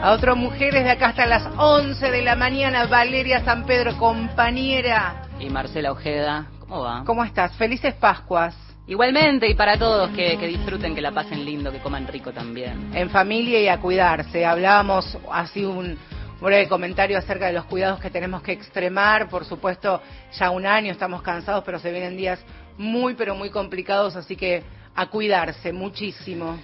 A otras mujeres de acá hasta las 11 de la mañana. Valeria San Pedro, compañera. Y Marcela Ojeda, ¿cómo va? ¿Cómo estás? Felices Pascuas. Igualmente, y para todos que, disfruten, que la pasen lindo, que coman rico también. En familia y a cuidarse. Hablábamos así un breve comentario acerca de los cuidados que tenemos que extremar. Por supuesto, ya un año estamos cansados, pero se vienen días muy, pero muy complicados, así que a cuidarse muchísimo.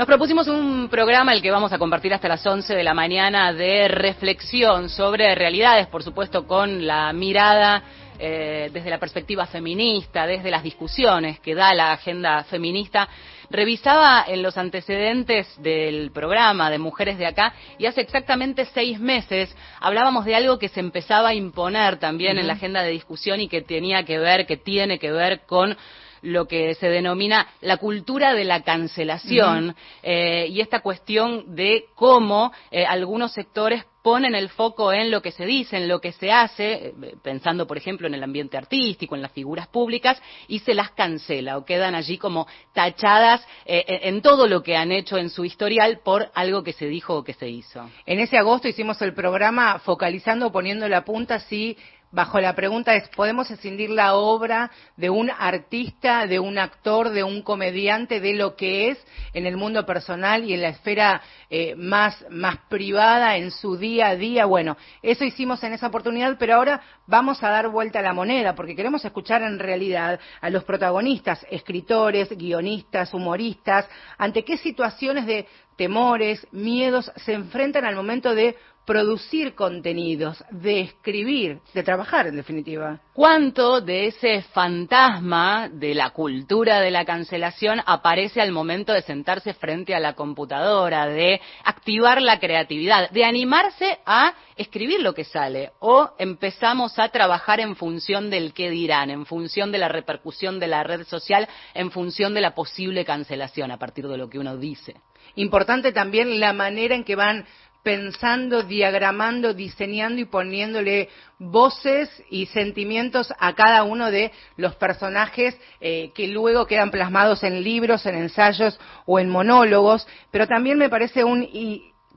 Nos propusimos un programa el que vamos a compartir hasta las 11 de la mañana de reflexión sobre realidades, por supuesto, con la mirada eh, desde la perspectiva feminista, desde las discusiones que da la agenda feminista. Revisaba en los antecedentes del programa de Mujeres de Acá y hace exactamente seis meses hablábamos de algo que se empezaba a imponer también en la agenda de discusión y que tenía que ver, que tiene que ver con lo que se denomina la cultura de la cancelación eh, y esta cuestión de cómo eh, algunos sectores ponen el foco en lo que se dice, en lo que se hace, eh, pensando por ejemplo en el ambiente artístico, en las figuras públicas, y se las cancela o quedan allí como tachadas en todo lo que han hecho en su historial por algo que se dijo o que se hizo. En ese agosto hicimos el programa focalizando, poniendo la punta si bajo la pregunta es, ¿podemos escindir la obra de un artista, de un actor, de un comediante, de lo que es en el mundo personal y en la esfera eh, más, más privada, en su día a día? Bueno, eso hicimos en esa oportunidad, pero ahora vamos a dar vuelta a la moneda, porque queremos escuchar en realidad a los protagonistas, escritores, guionistas, humoristas, ante qué situaciones de temores, miedos se enfrentan al momento de producir contenidos, de escribir, de trabajar en definitiva. ¿Cuánto de ese fantasma de la cultura de la cancelación aparece al momento de sentarse frente a la computadora, de activar la creatividad, de animarse a escribir lo que sale? ¿O empezamos a trabajar en función del qué dirán, en función de la repercusión de la red social, en función de la posible cancelación a partir de lo que uno dice? Importante también la manera en que van pensando, diagramando, diseñando y poniéndole voces y sentimientos a cada uno de los personajes eh, que luego quedan plasmados en libros, en ensayos o en monólogos, pero también me parece un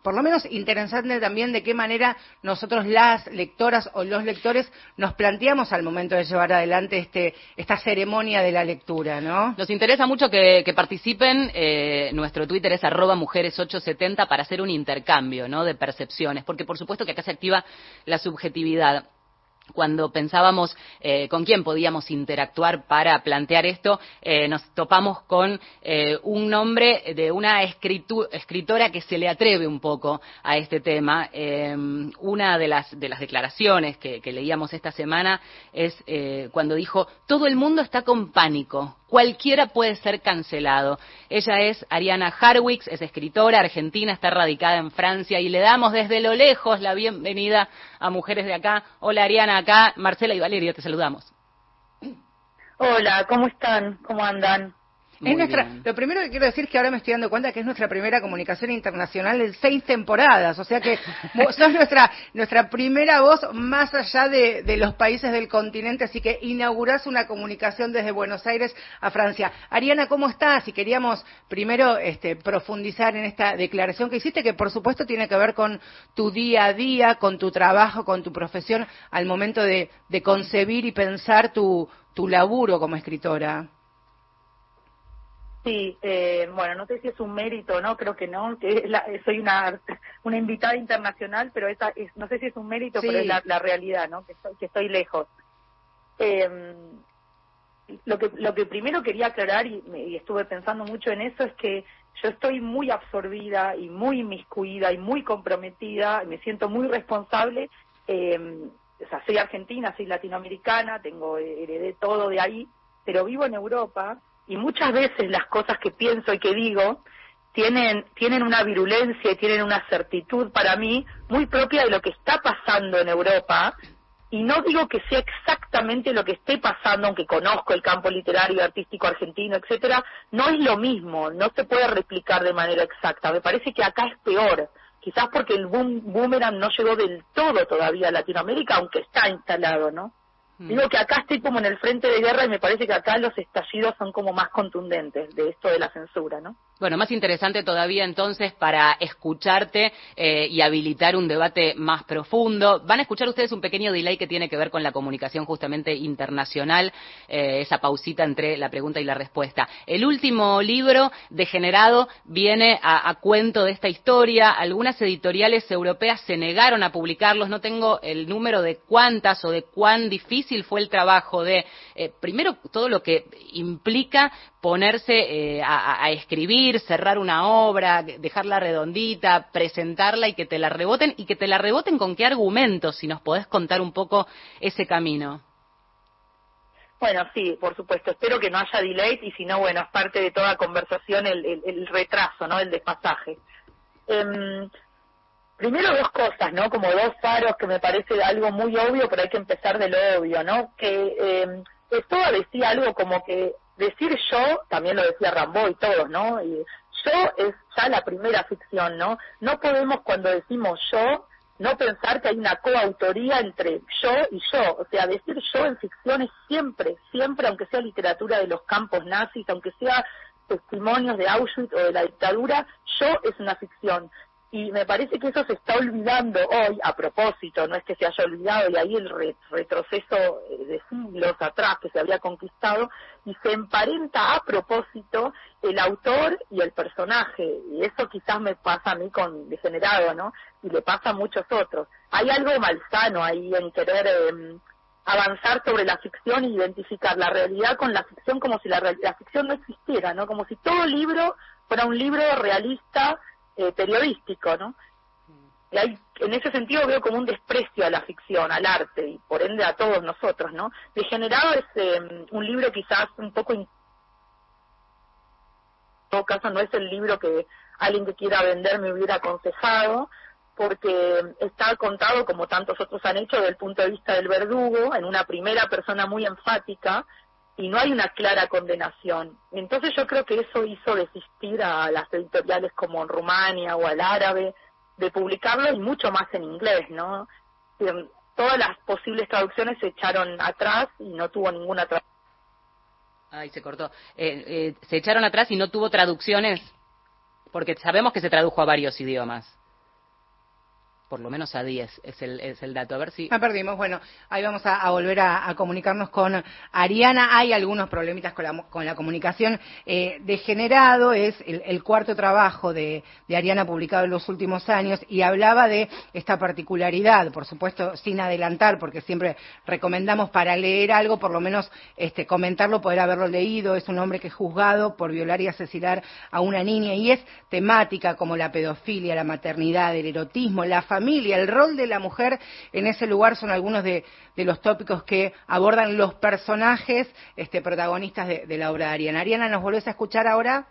por lo menos interesante también de qué manera nosotros las lectoras o los lectores nos planteamos al momento de llevar adelante este, esta ceremonia de la lectura, ¿no? Nos interesa mucho que, participen. Eh, nuestro Twitter es arroba mujeres870 para hacer un intercambio, ¿no? De percepciones, porque por supuesto que acá se activa la subjetividad cuando pensábamos eh, con quién podíamos interactuar para plantear esto, eh, nos topamos con eh, un nombre de una escritora que se le atreve un poco a este tema. una de las, de las declaraciones que, que leíamos esta semana es cuando dijo, todo el mundo está con pánico, cualquiera puede ser cancelado. Ella es Ariana Harwix, es escritora argentina, está radicada en Francia y le damos desde lo lejos la bienvenida a Mujeres de Acá. Hola Ariana, acá Marcela y Valeria, te saludamos. Hola, ¿cómo están? ¿Cómo andan? Lo primero que quiero decir es que ahora me estoy dando cuenta que es nuestra primera comunicación internacional en seis temporadas, o sea que sos nuestra, nuestra primera voz más allá de, los países del continente, así que inaugurás una comunicación desde Buenos Aires a Francia. Ariana, ¿cómo estás? Y queríamos primero este, profundizar en esta declaración que hiciste, que por supuesto tiene que ver con tu día a día, con tu trabajo, con tu profesión, al momento de, concebir y pensar tu, tu laburo como escritora. Sí, eh, bueno, no sé si es un mérito, ¿no? Creo que no, que soy una, una invitada internacional, pero esa es, no sé si es un mérito, pero es la, realidad, ¿no? Que estoy, que estoy lejos. Eh, lo que, lo que primero quería aclarar, y, y estuve pensando mucho en eso, es que yo estoy muy absorbida y muy inmiscuida y muy comprometida, y me siento muy responsable. Eh, o sea, soy argentina, soy latinoamericana, tengo heredé todo de ahí, pero vivo en Europa y muchas veces las cosas que pienso y que digo tienen tienen una virulencia y tienen una certitud para mí muy propia de lo que está pasando en Europa y no digo que sea exactamente lo que esté pasando, aunque conozco el campo literario, artístico argentino, etcétera, no es lo mismo, no se puede replicar de manera exacta. Me parece que acá es peor, quizás porque el boom, boomerang no llegó del todo todavía a Latinoamérica, aunque está instalado, ¿no? Mm. Digo que acá estoy como en el frente de guerra y me parece que acá los estallidos son como más contundentes de esto de la censura, ¿no? Bueno, más interesante todavía entonces para escucharte eh, y habilitar un debate más profundo. Van a escuchar ustedes un pequeño delay que tiene que ver con la comunicación justamente internacional, eh, esa pausita entre la pregunta y la respuesta. El último libro, Degenerado, viene a, cuento de esta historia. Algunas editoriales europeas se negaron a publicarlos. No tengo el número de cuántas o de cuán difícil fue el trabajo de, eh, primero, todo lo que implica ponerse eh, a, escribir, cerrar una obra, dejarla redondita, presentarla y que te la reboten y que te la reboten con qué argumentos, si nos podés contar un poco ese camino. Bueno, sí, por supuesto. Espero que no haya delay y si no, bueno, es parte de toda conversación el, retraso, ¿no? El despasaje. Em, primero dos cosas, ¿no? Como dos faros que me parece algo muy obvio, pero hay que empezar de lo obvio, ¿no? Que eh, esto decía algo como que decir yo, también lo decía Rambo y todos, ¿no? Yo es ya la primera ficción, ¿no? No podemos cuando decimos yo no pensar que hay una coautoría entre yo y yo. O sea, decir yo en ficción es siempre, siempre, aunque sea literatura de los campos nazis, aunque sea testimonios de Auschwitz o de la dictadura, yo es una ficción y me parece que eso se está olvidando hoy a propósito, no es que se haya olvidado y ahí el retroceso eh, de siglos atrás que se había conquistado y se emparenta a propósito el autor y el personaje y eso quizás me pasa a mí con degenerado, ¿no? Y le pasa a muchos otros. Hay algo malsano ahí en querer em, avanzar sobre la ficción e identificar la realidad con la ficción como si la, la ficción no existiera, ¿no? Como si todo libro fuera un libro realista eh, periodístico, ¿no? Y hay, en ese sentido veo como un desprecio a la ficción, al arte y por ende a todos nosotros, ¿no? Degenerado es em, un libro quizás un poco... En todo caso no es el libro que alguien que quiera vender me hubiera aconsejado, porque está contado, como tantos otros han hecho, desde el punto de vista del verdugo, en una primera persona muy enfática, y no hay una clara condenación. Entonces yo creo que eso hizo desistir a las editoriales como en Rumania o al árabe de publicarlo y mucho más en inglés, ¿no? Todas las posibles traducciones se echaron atrás y no tuvo ninguna traducción. Ay, se cortó. Eh, eh, se echaron atrás y no tuvo traducciones, porque sabemos que se tradujo a varios idiomas por lo menos a 10 es el, es el dato. A ver si. Ah, perdimos. Bueno, ahí vamos a, volver a, comunicarnos con Ariana. Hay algunos problemitas con la, con la comunicación. Eh, degenerado es el, cuarto trabajo de, de, Ariana publicado en los últimos años y hablaba de esta particularidad, por supuesto, sin adelantar, porque siempre recomendamos para leer algo, por lo menos este, comentarlo, poder haberlo leído. Es un hombre que es juzgado por violar y asesinar a una niña y es temática como la pedofilia, la maternidad, el erotismo, la familia el rol de la mujer en ese lugar son algunos de, los tópicos que abordan los personajes este, protagonistas de, la obra de Ariana. Ariana, ¿nos volvés a escuchar ahora?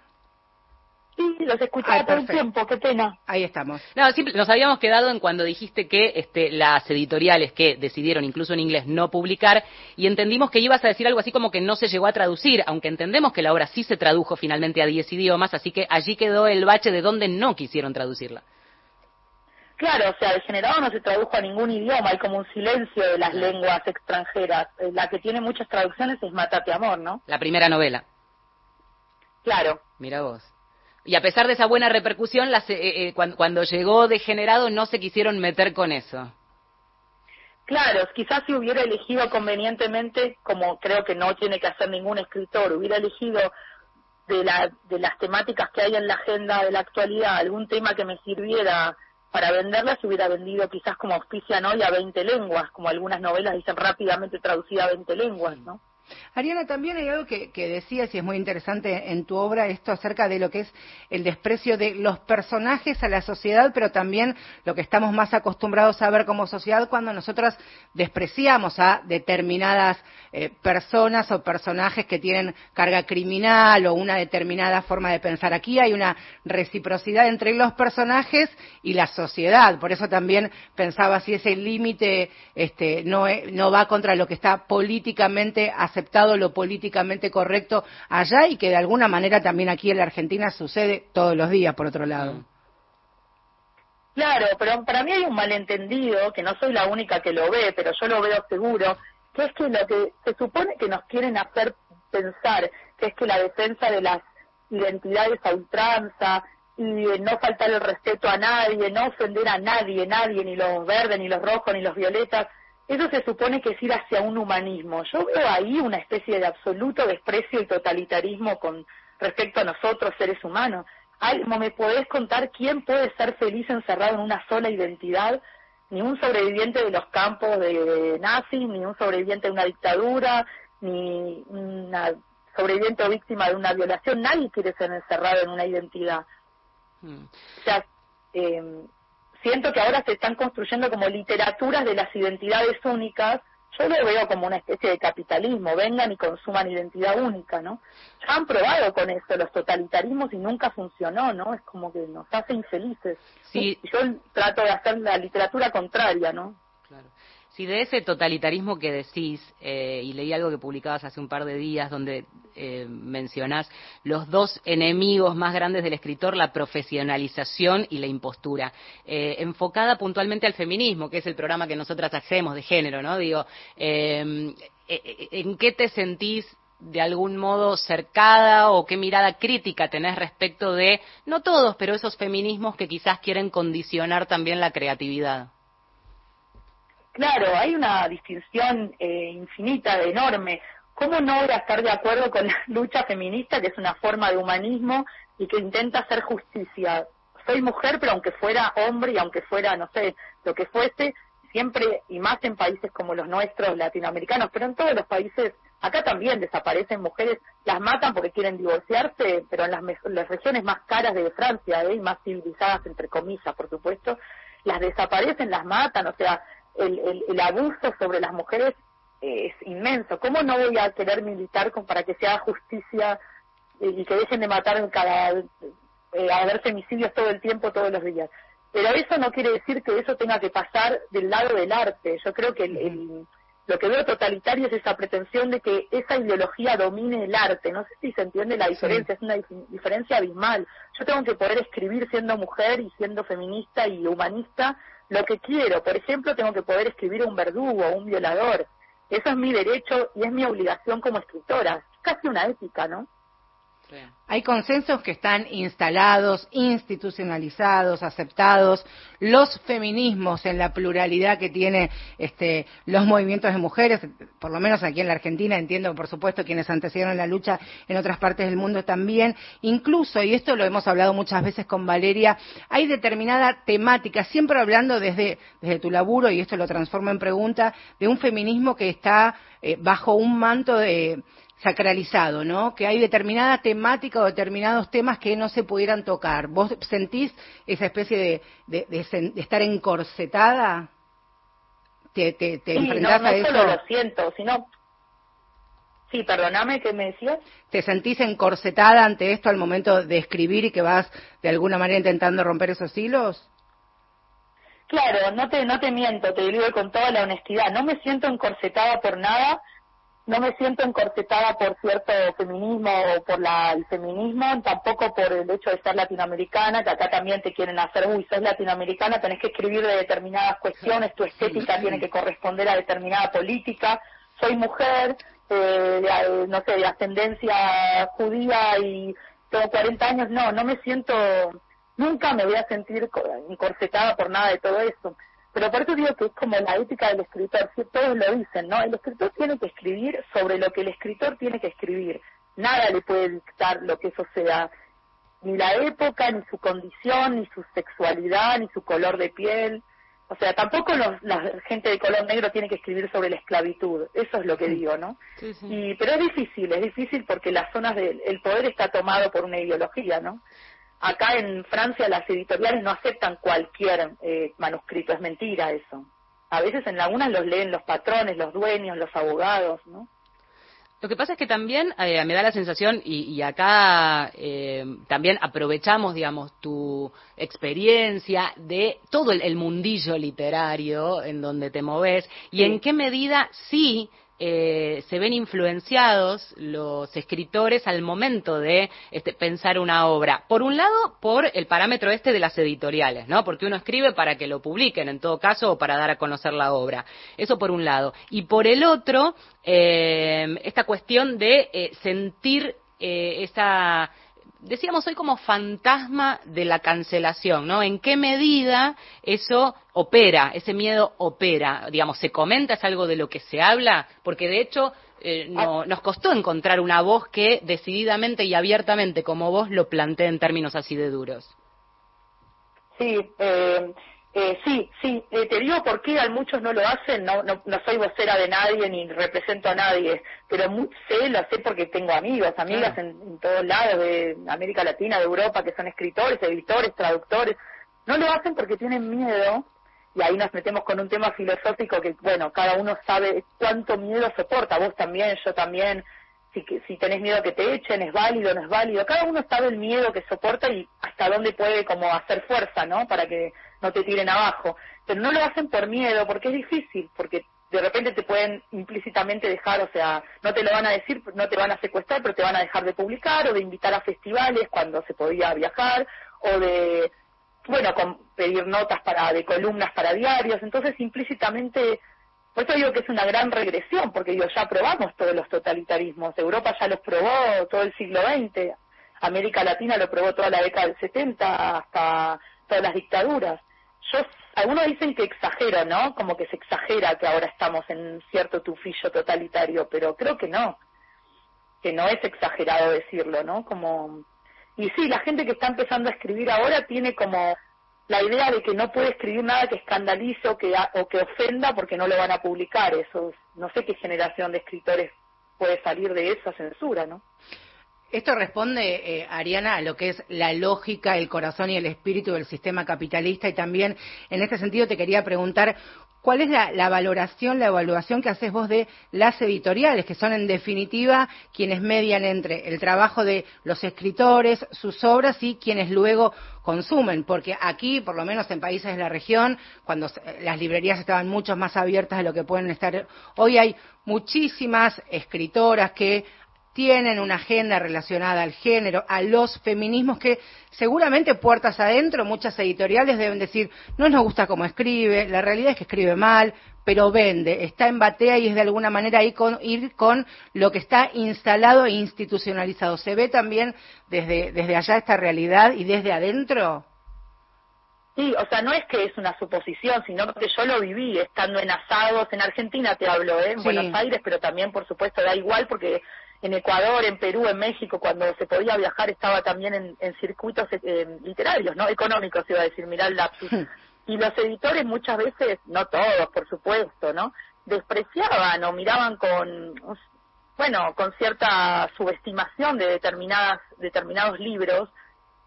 Sí, los escuchaba todo el tiempo, qué pena. Ahí estamos. No, nos habíamos quedado en cuando dijiste que este, las editoriales que decidieron, incluso en inglés, no publicar, y entendimos que ibas a decir algo así como que no se llegó a traducir, aunque entendemos que la obra sí se tradujo finalmente a 10 idiomas, así que allí quedó el bache de donde no quisieron traducirla. Claro, o sea, Degenerado no se tradujo a ningún idioma, hay como un silencio de las lenguas extranjeras. Eh, la que tiene muchas traducciones es Matate Amor, ¿no? La primera novela. Claro. Mira vos. Y a pesar de esa buena repercusión, las, eh, eh, cuando, cuando, llegó Degenerado no se quisieron meter con eso. Claro, quizás si hubiera elegido convenientemente, como creo que no tiene que hacer ningún escritor, hubiera elegido de, la, de las temáticas que hay en la agenda de la actualidad algún tema que me sirviera para venderla se hubiera vendido quizás como auspicia hoy a 20 lenguas, como algunas novelas dicen rápidamente traducida a 20 lenguas, ¿no? Ariana, también hay algo que, decías y es muy interesante en tu obra, esto acerca de lo que es el desprecio de los personajes a la sociedad, pero también lo que estamos más acostumbrados a ver como sociedad cuando nosotros despreciamos a determinadas eh, personas o personajes que tienen carga criminal o una determinada forma de pensar. Aquí hay una reciprocidad entre los personajes y la sociedad. Por eso también pensaba si ese límite este, no, no va contra lo que está políticamente aceptado, lo políticamente correcto allá y que de alguna manera también aquí en la Argentina sucede todos los días, por otro lado. Claro, pero para mí hay un malentendido, que no soy la única que lo ve, pero yo lo veo seguro, que es que lo que se supone que nos quieren hacer pensar, que es que la defensa de las identidades a ultranza y no faltar el respeto a nadie, no ofender a nadie, nadie, ni los verdes, ni los rojos, ni los violetas, eso se supone que es ir hacia un humanismo. Yo veo ahí una especie de absoluto desprecio y totalitarismo con respecto a nosotros, seres humanos. ¿Me podés contar quién puede ser feliz encerrado en una sola identidad? Ni un sobreviviente de los campos de nazis, ni un sobreviviente de una dictadura, ni una sobreviviente o víctima de una violación. Nadie quiere ser encerrado en una identidad. Hmm. O sea, eh, siento que ahora se están construyendo como literaturas de las identidades únicas. Yo lo veo como una especie de capitalismo, vengan y consuman identidad única, ¿no? Ya han probado con eso los totalitarismos y nunca funcionó, ¿no? Es como que nos hace infelices. Sí. yo trato de hacer la literatura contraria, ¿no? Si de ese totalitarismo que decís, eh, y leí algo que publicabas hace un par de días donde eh, mencionás los dos enemigos más grandes del escritor, la profesionalización y la impostura, eh, enfocada puntualmente al feminismo, que es el programa que nosotras hacemos de género, ¿no? Digo, eh, ¿en qué te sentís de algún modo cercada o qué mirada crítica tenés respecto de, no todos, pero esos feminismos que quizás quieren condicionar también la creatividad? Claro, hay una distinción eh, infinita, enorme. ¿Cómo no estar de acuerdo con la lucha feminista, que es una forma de humanismo y que intenta hacer justicia? Soy mujer, pero aunque fuera hombre y aunque fuera, no sé, lo que fuese, siempre, y más en países como los nuestros, latinoamericanos, pero en todos los países, acá también desaparecen mujeres, las matan porque quieren divorciarse, pero en las, las regiones más caras de Francia, ¿eh? y más civilizadas, entre comillas, por supuesto, las desaparecen, las matan, o sea, el, el, abuso sobre las mujeres es inmenso. ¿Cómo no voy a querer militar con, para que se haga justicia y que dejen de matar en cada, eh, a ver femicidios todo el tiempo, todos los días? Pero eso no quiere decir que eso tenga que pasar del lado del arte. Yo creo que el, lo que veo totalitario es esa pretensión de que esa ideología domine el arte. No sé si se entiende la diferencia, es una diferencia abismal. Yo tengo que poder escribir siendo mujer y siendo feminista y humanista lo que quiero. Por ejemplo, tengo que poder escribir un verdugo, un violador. Eso es mi derecho y es mi obligación como escritora. Es casi una ética, ¿no? Hay consensos que están instalados, institucionalizados, aceptados. Los feminismos en la pluralidad que tiene este, los movimientos de mujeres, por lo menos aquí en la Argentina, entiendo por supuesto quienes antecedieron la lucha en otras partes del mundo también. Incluso, y esto lo hemos hablado muchas veces con Valeria, hay determinada temática, siempre hablando desde, desde tu laburo, y esto lo transformo en pregunta, de un feminismo que está eh, bajo un manto de sacralizado, ¿no? Que hay determinada temática o determinados temas que no se pudieran tocar. ¿Vos sentís esa especie de, de, estar encorsetada? ¿Te, te, te sí, no, no solo lo siento, sino... Sí, perdóname, ¿qué me decías? ¿Te sentís encorsetada ante esto al momento de escribir y que vas de alguna manera intentando romper esos hilos? Claro, no te, no te miento, te digo con toda la honestidad. No me siento encorsetada por nada no me siento encorsetada por cierto feminismo o por la, el feminismo, tampoco por el hecho de ser latinoamericana, que acá también te quieren hacer, uy, sos latinoamericana, tenés que escribir de determinadas cuestiones, tu estética tiene que corresponder a determinada política, soy mujer, eh, no sé, de ascendencia judía y tengo 40 años, no, no me siento, nunca me voy a sentir encorsetada por nada de todo eso. Pero por eso digo que es como la ética del escritor, si todos lo dicen, ¿no? El escritor tiene que escribir sobre lo que el escritor tiene que escribir. Nada le puede dictar lo que eso sea, ni la época, ni su condición, ni su sexualidad, ni su color de piel. O sea, tampoco la gente de color negro tiene que escribir sobre la esclavitud, eso es lo que digo, ¿no? Y, pero es difícil, es difícil porque las zonas del el poder está tomado por una ideología, ¿no? Acá en Francia las editoriales no aceptan cualquier eh, manuscrito, es mentira eso. A veces en algunas los leen los patrones, los dueños, los abogados, ¿no? Lo que pasa es que también eh, me da la sensación, y, acá eh, también aprovechamos, digamos, tu experiencia de todo el, mundillo literario en donde te moves, y en qué medida sí eh, se ven influenciados los escritores al momento de este, pensar una obra. Por un lado, por el parámetro este de las editoriales, ¿no? Porque uno escribe para que lo publiquen, en todo caso, o para dar a conocer la obra. Eso por un lado. Y por el otro, eh, esta cuestión de eh, sentir esa decíamos hoy como fantasma de la cancelación, ¿no? ¿En qué medida eso opera, ese miedo opera? Digamos, ¿se comenta, es algo de lo que se habla? Porque de hecho eh, no, nos costó encontrar una voz que decididamente y abiertamente como vos lo plantee en términos así de duros. Sí, eh, eh, sí, sí, eh, te digo por qué a muchos no lo hacen, no, no, no soy vocera de nadie ni represento a nadie, pero sé, lo sé porque tengo amigos, amigas en, todos lados de América Latina, de Europa, que son escritores, editores, traductores, no lo hacen porque tienen miedo, y ahí nos metemos con un tema filosófico que, bueno, cada uno sabe cuánto miedo soporta, vos también, yo también, si, si tenés miedo que te echen, es válido, no es válido, cada uno sabe el miedo que soporta y hasta dónde puede como hacer fuerza, ¿no? Para que no te tiren abajo. Pero no lo hacen por miedo, porque es difícil, porque de repente te pueden implícitamente dejar, o sea, no te lo van a decir, no te van a secuestrar, pero te van a dejar de publicar o de invitar a festivales cuando se podía viajar o de, bueno, pedir notas para de columnas para diarios. Entonces, implícitamente, por eso digo que es una gran regresión, porque digo, ya probamos todos los totalitarismos. Europa ya los probó todo el siglo XX, América Latina lo probó toda la década del 70 hasta todas las dictaduras yo algunos dicen que exagero, ¿no? Como que se exagera que ahora estamos en cierto tufillo totalitario, pero creo que no, que no es exagerado decirlo, ¿no? Como y sí, la gente que está empezando a escribir ahora tiene como la idea de que no puede escribir nada que escandalice o que o que ofenda porque no lo van a publicar. Eso no sé qué generación de escritores puede salir de esa censura, ¿no? Esto responde, eh, Ariana, a lo que es la lógica, el corazón y el espíritu del sistema capitalista. Y también en este sentido te quería preguntar cuál es la, valoración, la evaluación que haces vos de las editoriales, que son en definitiva quienes median entre el trabajo de los escritores, sus obras y quienes luego consumen, porque aquí, por lo menos en países de la región, cuando las librerías estaban mucho más abiertas de lo que pueden estar hoy, hay muchísimas escritoras que tienen una agenda relacionada al género, a los feminismos, que seguramente puertas adentro muchas editoriales deben decir, no nos gusta cómo escribe, la realidad es que escribe mal, pero vende, está en batea y es de alguna manera ir con, ir con lo que está instalado e institucionalizado. ¿Se ve también desde, desde allá esta realidad y desde adentro? Sí, o sea, no es que es una suposición, sino que yo lo viví estando en asados, en Argentina te hablo, ¿eh? en Buenos Aires, pero también, por supuesto, da igual porque en Ecuador, en Perú, en México, cuando se podía viajar, estaba también en, circuitos eh, literarios, ¿no? Económicos, iba a decir, mirá el lapsus. Y los editores muchas veces, no todos, por supuesto, ¿no? Despreciaban o miraban con, bueno, con cierta subestimación de determinadas, determinados libros,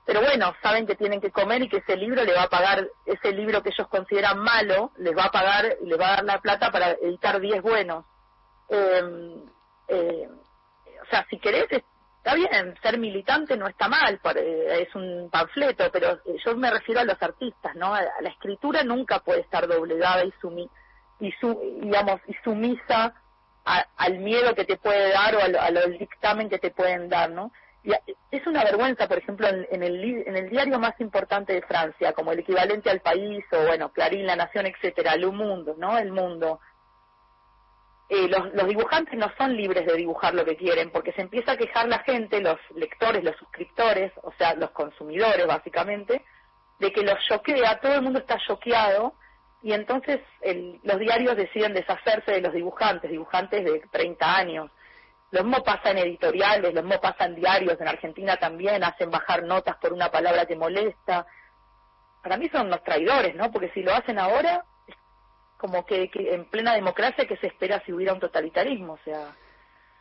pero bueno, saben que tienen que comer y que ese libro le va a pagar, ese libro que ellos consideran malo, les va a pagar les va a dar la plata para editar 10 buenos. Eh, eh, o sea, si querés, está bien, ser militante no está mal, es un panfleto, pero yo me refiero a los artistas, ¿no? La escritura nunca puede estar doblegada y, sumi, y su, digamos, y sumisa al miedo que te puede dar o al, dictamen que te pueden dar, ¿no? Y es una vergüenza, por ejemplo, en, el, en el diario más importante de Francia, como el equivalente al país, o bueno, Clarín, La Nación, etcétera, El Mundo, ¿no? El Mundo eh, los, los, dibujantes no son libres de dibujar lo que quieren, porque se empieza a quejar la gente, los lectores, los suscriptores, o sea, los consumidores básicamente, de que los choquea, todo el mundo está choqueado, y entonces el, los diarios deciden deshacerse de los dibujantes, dibujantes de 30 años. Lo mismo pasa en editoriales, lo mismo pasa en diarios, en Argentina también, hacen bajar notas por una palabra que molesta. Para mí son unos traidores, ¿no? Porque si lo hacen ahora, como que, en plena democracia que se espera si hubiera un totalitarismo, o sea.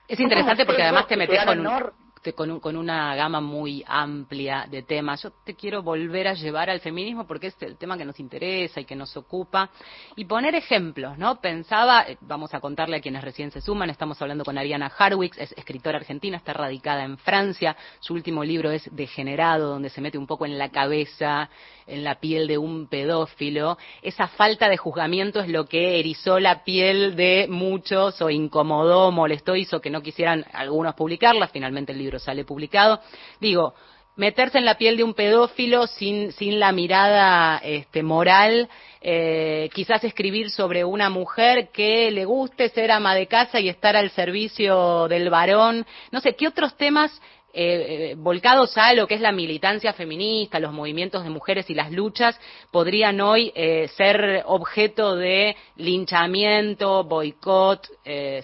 Es interesante porque además te metes con un, con, con, una gama muy amplia de temas. Yo te quiero volver a llevar al feminismo porque es el tema que nos interesa y que nos ocupa. Y poner ejemplos, ¿no? Pensaba, eh, vamos a contarle a quienes recién se suman, estamos hablando con Ariana Harwicks, es escritora argentina, está radicada en Francia. Su último libro es Degenerado, donde se mete un poco en la cabeza, en la piel de un pedófilo. Esa falta de juzgamiento es lo que erizó la piel de muchos o incomodó, molestó, hizo que no quisieran algunos publicarla. Finalmente el libro sale publicado. Digo, meterse en la piel de un pedófilo sin, sin la mirada este, moral, eh, quizás escribir sobre una mujer que le guste ser ama de casa y estar al servicio del varón, no sé, ¿qué otros temas eh, eh, volcados a lo que es la militancia feminista, los movimientos de mujeres y las luchas, podrían hoy ser objeto de linchamiento, boicot,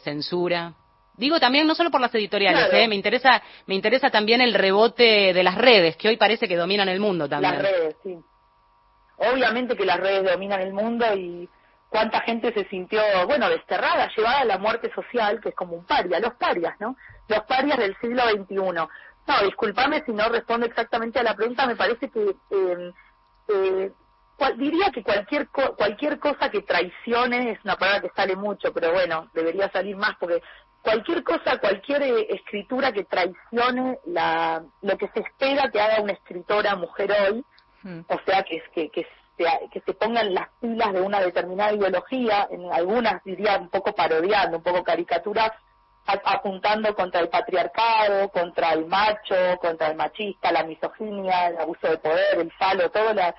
censura? Digo también no solo por las editoriales, ¿eh? me interesa me interesa también el rebote de las redes que hoy parece que dominan el mundo también. Las redes, sí. Obviamente que las redes dominan el mundo y cuánta gente se sintió, bueno, desterrada, llevada a la muerte social, que es como un paria, los parias, ¿no? Los parias del siglo XXI. No, discúlpame si no respondo exactamente a la pregunta, me parece que eh, eh, diría que cualquier cualquier cosa que traicione es una palabra que sale mucho, pero bueno, debería salir más porque cualquier cosa, cualquier eh, escritura que traicione la, lo que se espera que haga una escritora mujer hoy, o sea, que, que, que, se, que se pongan las pilas de una determinada ideología, en algunas diría un poco parodiando, un poco caricatura, apuntando contra el patriarcado, contra el macho, contra el machista, la misoginia, el abuso de poder, el falo, todo la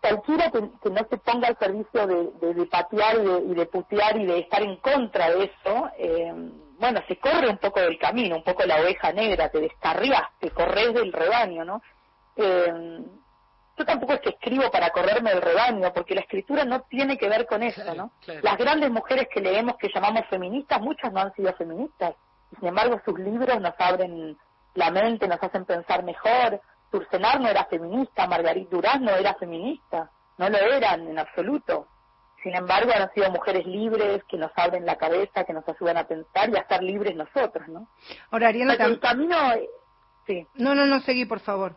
cualquiera que, no se ponga al servicio de, de, patear y de, putear y de estar en contra de eso, eh, bueno, se corre un poco del camino, un poco la oveja negra, te descarrías, te corres del rebaño, ¿no? Eh, yo tampoco es que escribo para correrme del rebaño, porque la escritura no tiene que ver con eso, ¿no? Las grandes mujeres que leemos que llamamos feministas, muchas no han sido feministas, y sin embargo sus libros nos abren la mente, nos hacen pensar mejor, Turcenar no era feminista, Margarit Durán no era feminista, no lo eran en absoluto. Sin embargo, han sido mujeres libres que nos abren la cabeza, que nos ayudan a pensar y a estar libres nosotros, ¿no? Ahora, Ariana, el camino, sí. No, no, no, seguí, por favor.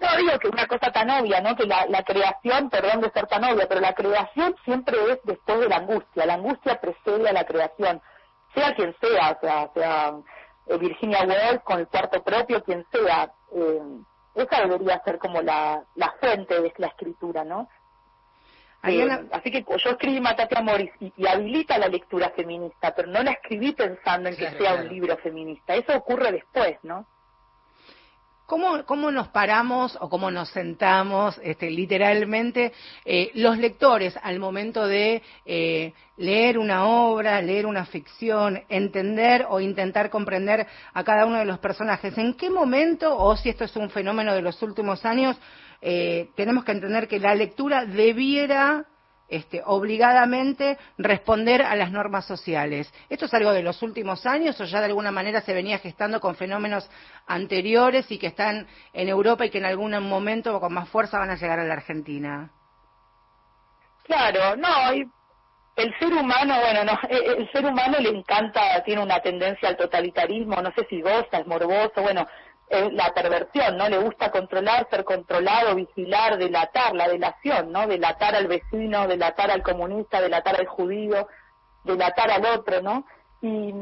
No, digo que una cosa tan obvia, ¿no? Que la, la creación, perdón de ser tan obvia, pero la creación siempre es después de la angustia. La angustia precede a la creación, sea quien sea, o sea, sea eh, Virginia Woolf con el cuarto propio, quien sea. Eh, esa debería ser como la, la fuente de la escritura, ¿no? Eh, así que yo escribí Matate Amoris y, y, habilita la lectura feminista, pero no la escribí pensando en que sea un libro feminista. Eso ocurre después, ¿no? ¿Cómo, ¿Cómo nos paramos o cómo nos sentamos, este, literalmente, eh, los lectores al momento de eh, leer una obra, leer una ficción, entender o intentar comprender a cada uno de los personajes? ¿En qué momento, o si esto es un fenómeno de los últimos años, eh, tenemos que entender que la lectura debiera este, obligadamente responder a las normas sociales. ¿Esto es algo de los últimos años o ya de alguna manera se venía gestando con fenómenos anteriores y que están en Europa y que en algún momento con más fuerza van a llegar a la Argentina? Claro, no, el ser humano, bueno, no, e, e, el ser humano le encanta, tiene una tendencia al totalitarismo, no sé si goza, es morboso, bueno, la perversión, ¿no? Le gusta controlar, ser controlado, vigilar, delatar, la delación, ¿no? Delatar al vecino, delatar al comunista, delatar al judío, delatar al otro, ¿no? Y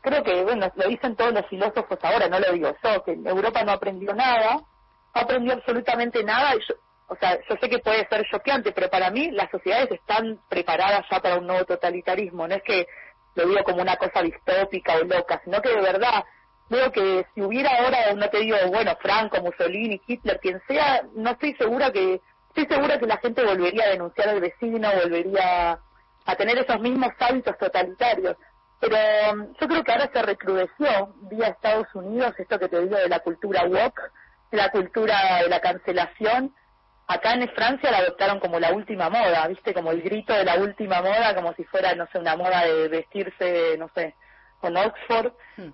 creo que, bueno, lo dicen todos los filósofos ahora, no lo digo yo, que Europa no aprendió nada, no aprendió absolutamente nada, y o sea, yo sé que puede ser choqueante, pero para mí las sociedades están preparadas ya para un nuevo totalitarismo, no es que lo digo como una cosa distópica o loca, sino que de verdad veo que si hubiera ahora, no te digo, bueno, Franco, Mussolini, Hitler, quien sea, no estoy segura que, estoy segura que la gente volvería a denunciar al vecino, volvería a tener esos mismos hábitos totalitarios. Pero um, yo creo que ahora se recrudeció vía Estados Unidos esto que te digo de la cultura woke, la cultura de la cancelación. Acá en Francia la adoptaron como la última moda, ¿viste? Como el grito de la última moda, como si fuera, no sé, una moda de vestirse, no sé, con Oxford. Hmm.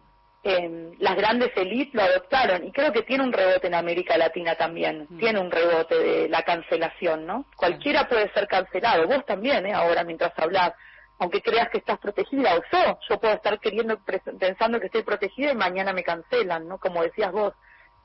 Eh, las grandes élites lo adoptaron y creo que tiene un rebote en América Latina también, mm. tiene un rebote de la cancelación, ¿no? Cualquiera puede ser cancelado, vos también, ¿eh? Ahora mientras hablas, aunque creas que estás protegida o yo, yo puedo estar queriendo, pensando que estoy protegida y mañana me cancelan, ¿no? Como decías vos,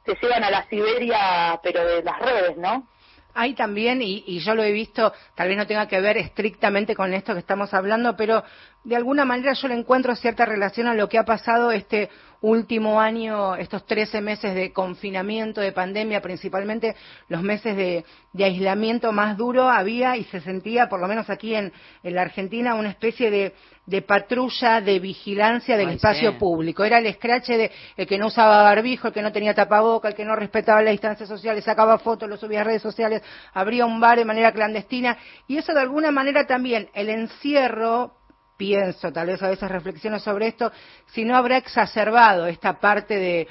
te llevan a la Siberia, pero de las redes, ¿no? Hay también, y, y, yo lo he visto, tal vez no tenga que ver estrictamente con esto que estamos hablando, pero de alguna manera yo le encuentro cierta relación a lo que ha pasado este último año, estos 13 meses de confinamiento, de pandemia, principalmente los meses de, aislamiento más duro, había y se sentía, por lo menos aquí en, la Argentina, una especie de, patrulla de vigilancia del espacio público. Era el escrache de el que no usaba barbijo, el que no tenía tapaboca, el que no respetaba las distancias sociales, sacaba fotos, lo subía a redes sociales, abría un bar de manera clandestina. Y eso de alguna manera también, el encierro pienso, tal vez a veces reflexiono sobre esto, si no habrá exacerbado esta parte de,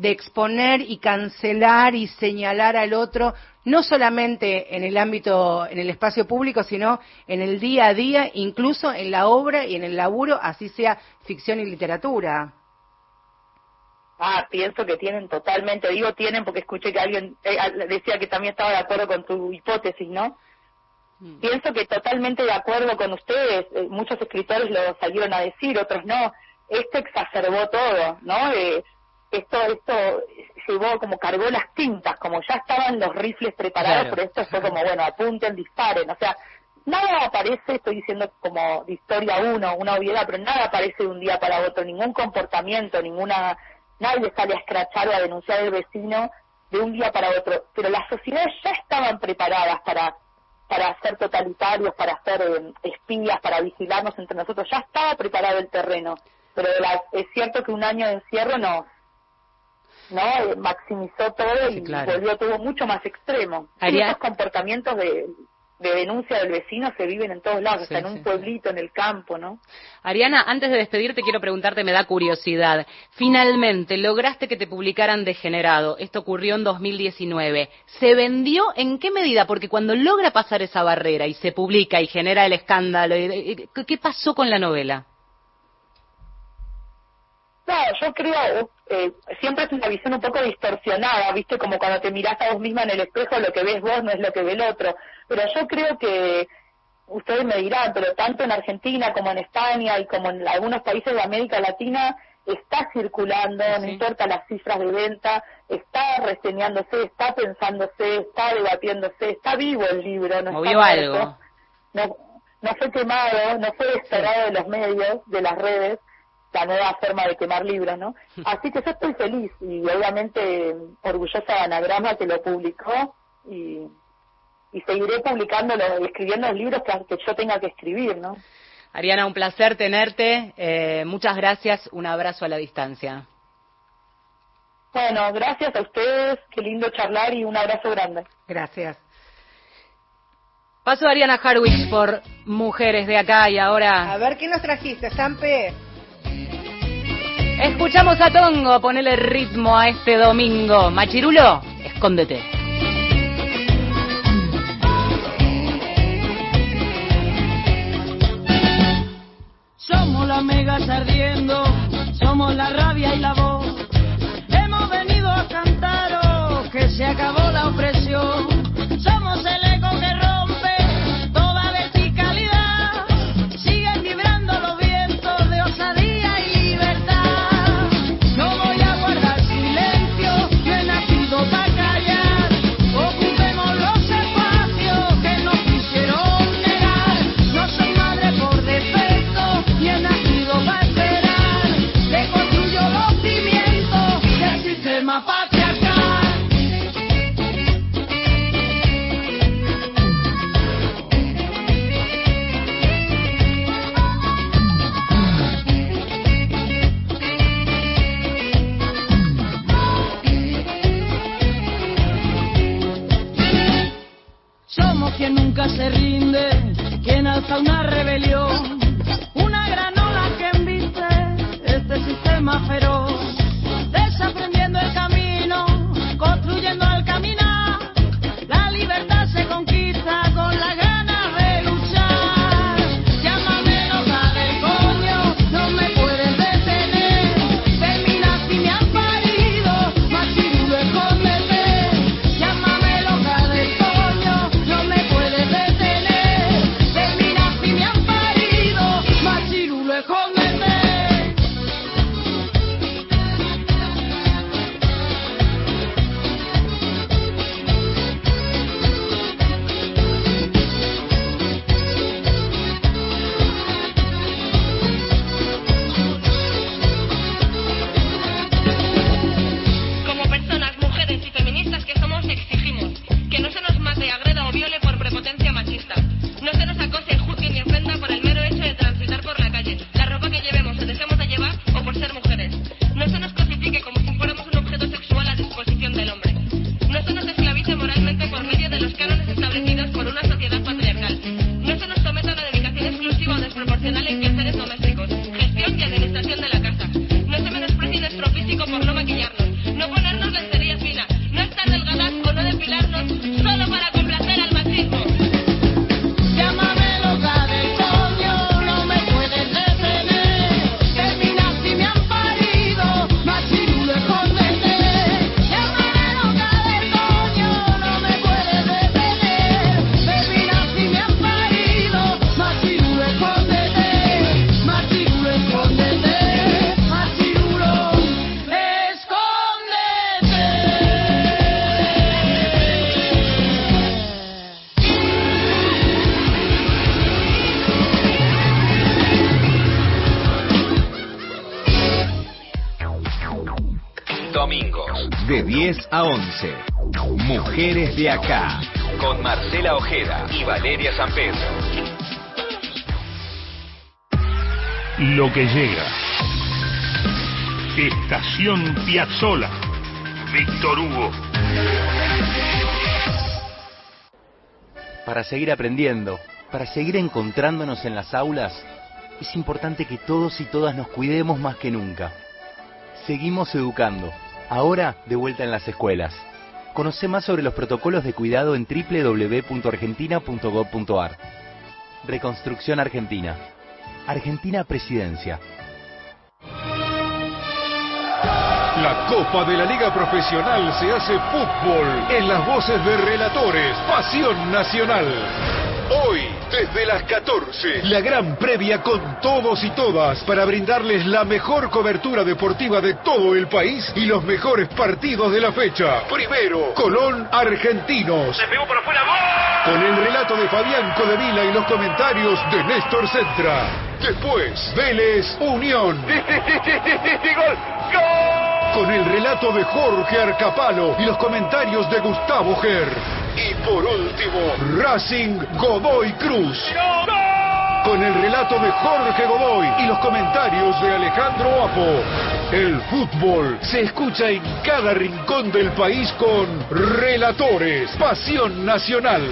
exponer y cancelar y señalar al otro, no solamente en el ámbito, en el espacio público, sino en el día a día, incluso en la obra y en el laburo, así sea ficción y literatura. Ah, pienso que tienen totalmente, digo tienen porque escuché que alguien eh, decía que también estaba de acuerdo con tu hipótesis, ¿no? Mm. Pienso que totalmente de acuerdo con ustedes, eh, muchos escritores lo salieron a decir, otros no. Esto exacerbó todo, ¿no? Eh, esto, esto llevó como cargó las tintas, como ya estaban los rifles preparados, pero esto fue como, bueno, apunten, disparen, o sea, nada aparece, estoy diciendo como de historia uno, una obviedad, pero nada aparece de un día para otro, ningún comportamiento, ninguna, nadie sale a escrachar o a denunciar al vecino de un día para otro, pero las sociedades ya estaban preparadas para para ser totalitarios, para ser eh, espías, para vigilarnos entre nosotros. Ya estaba preparado el terreno, pero es cierto que un año de encierro nos no eh, maximizó todo y volvió todo mucho más extremo. Estos comportamientos de de denuncia del vecino se viven en todos lados, en un pueblito, en el campo, ¿no? Ariana, antes de despedirte quiero preguntarte, me da curiosidad. Finalmente, lograste que te publicaran Degenerado. Esto ocurrió en 2019. ¿Se vendió en qué medida? Porque cuando logra pasar esa barrera y se publica y genera el escándalo, ¿qué pasó con la novela? No, yo creo, eh, siempre es una visión un poco distorsionada, ¿viste? Como cuando te miras a vos misma en el espejo, lo que ves vos no es lo que ve el otro. Pero yo creo que, ustedes me dirán, pero tanto en Argentina como en España y como en algunos países de América Latina, está circulando, no importa las cifras de venta, está reseñándose, está pensándose, está debatiéndose, está vivo el libro, no Movió algo. No, no fue quemado, no fue descargado de los medios, de las redes, la nueva forma de quemar libros, ¿no? Así que yo estoy feliz y obviamente orgullosa de Anagrama que lo publicó y, y seguiré publicándolo y escribiendo los libros que, yo tenga que escribir, ¿no? Ariana, un placer tenerte. Eh, muchas gracias. Un abrazo a la distancia. Bueno, gracias a ustedes. Qué lindo charlar y un abrazo grande. Gracias. Paso a Ariana Harwich por Mujeres de Acá y ahora. A ver, ¿qué nos trajiste, Sampe? Escuchamos a Tongo, ponele ritmo a este domingo. Machirulo, escóndete. Somos la mega ardiendo, somos la rabia y la voz. 10 a 11. Mujeres de acá, con Marcela Ojeda y Valeria San Pedro. Lo que llega. Estación Piazzola. Víctor Hugo. Para seguir aprendiendo, para seguir encontrándonos en las aulas, es importante que todos y todas nos cuidemos más que nunca. Seguimos educando, ahora de vuelta en las escuelas. Conoce más sobre los protocolos de cuidado en www.argentina.gov.ar. Reconstrucción Argentina. Argentina Presidencia. La Copa de la Liga Profesional se hace fútbol en las voces de relatores. Pasión Nacional. Desde las 14, la gran previa con todos y todas para brindarles la mejor cobertura deportiva de todo el país y los mejores partidos de la fecha. Primero, Colón Argentinos. Se pegó por afuera. Con el relato de Fabián Codevila y los comentarios de Néstor Centra. Después, Vélez Unión. Con el relato de Jorge Arcapalo y los comentarios de Gustavo Ger. Y por último, Racing Godoy Cruz. Con el relato de Jorge Godoy y los comentarios de Alejandro Apo. El fútbol se escucha en cada rincón del país con Relatores. Pasión Nacional.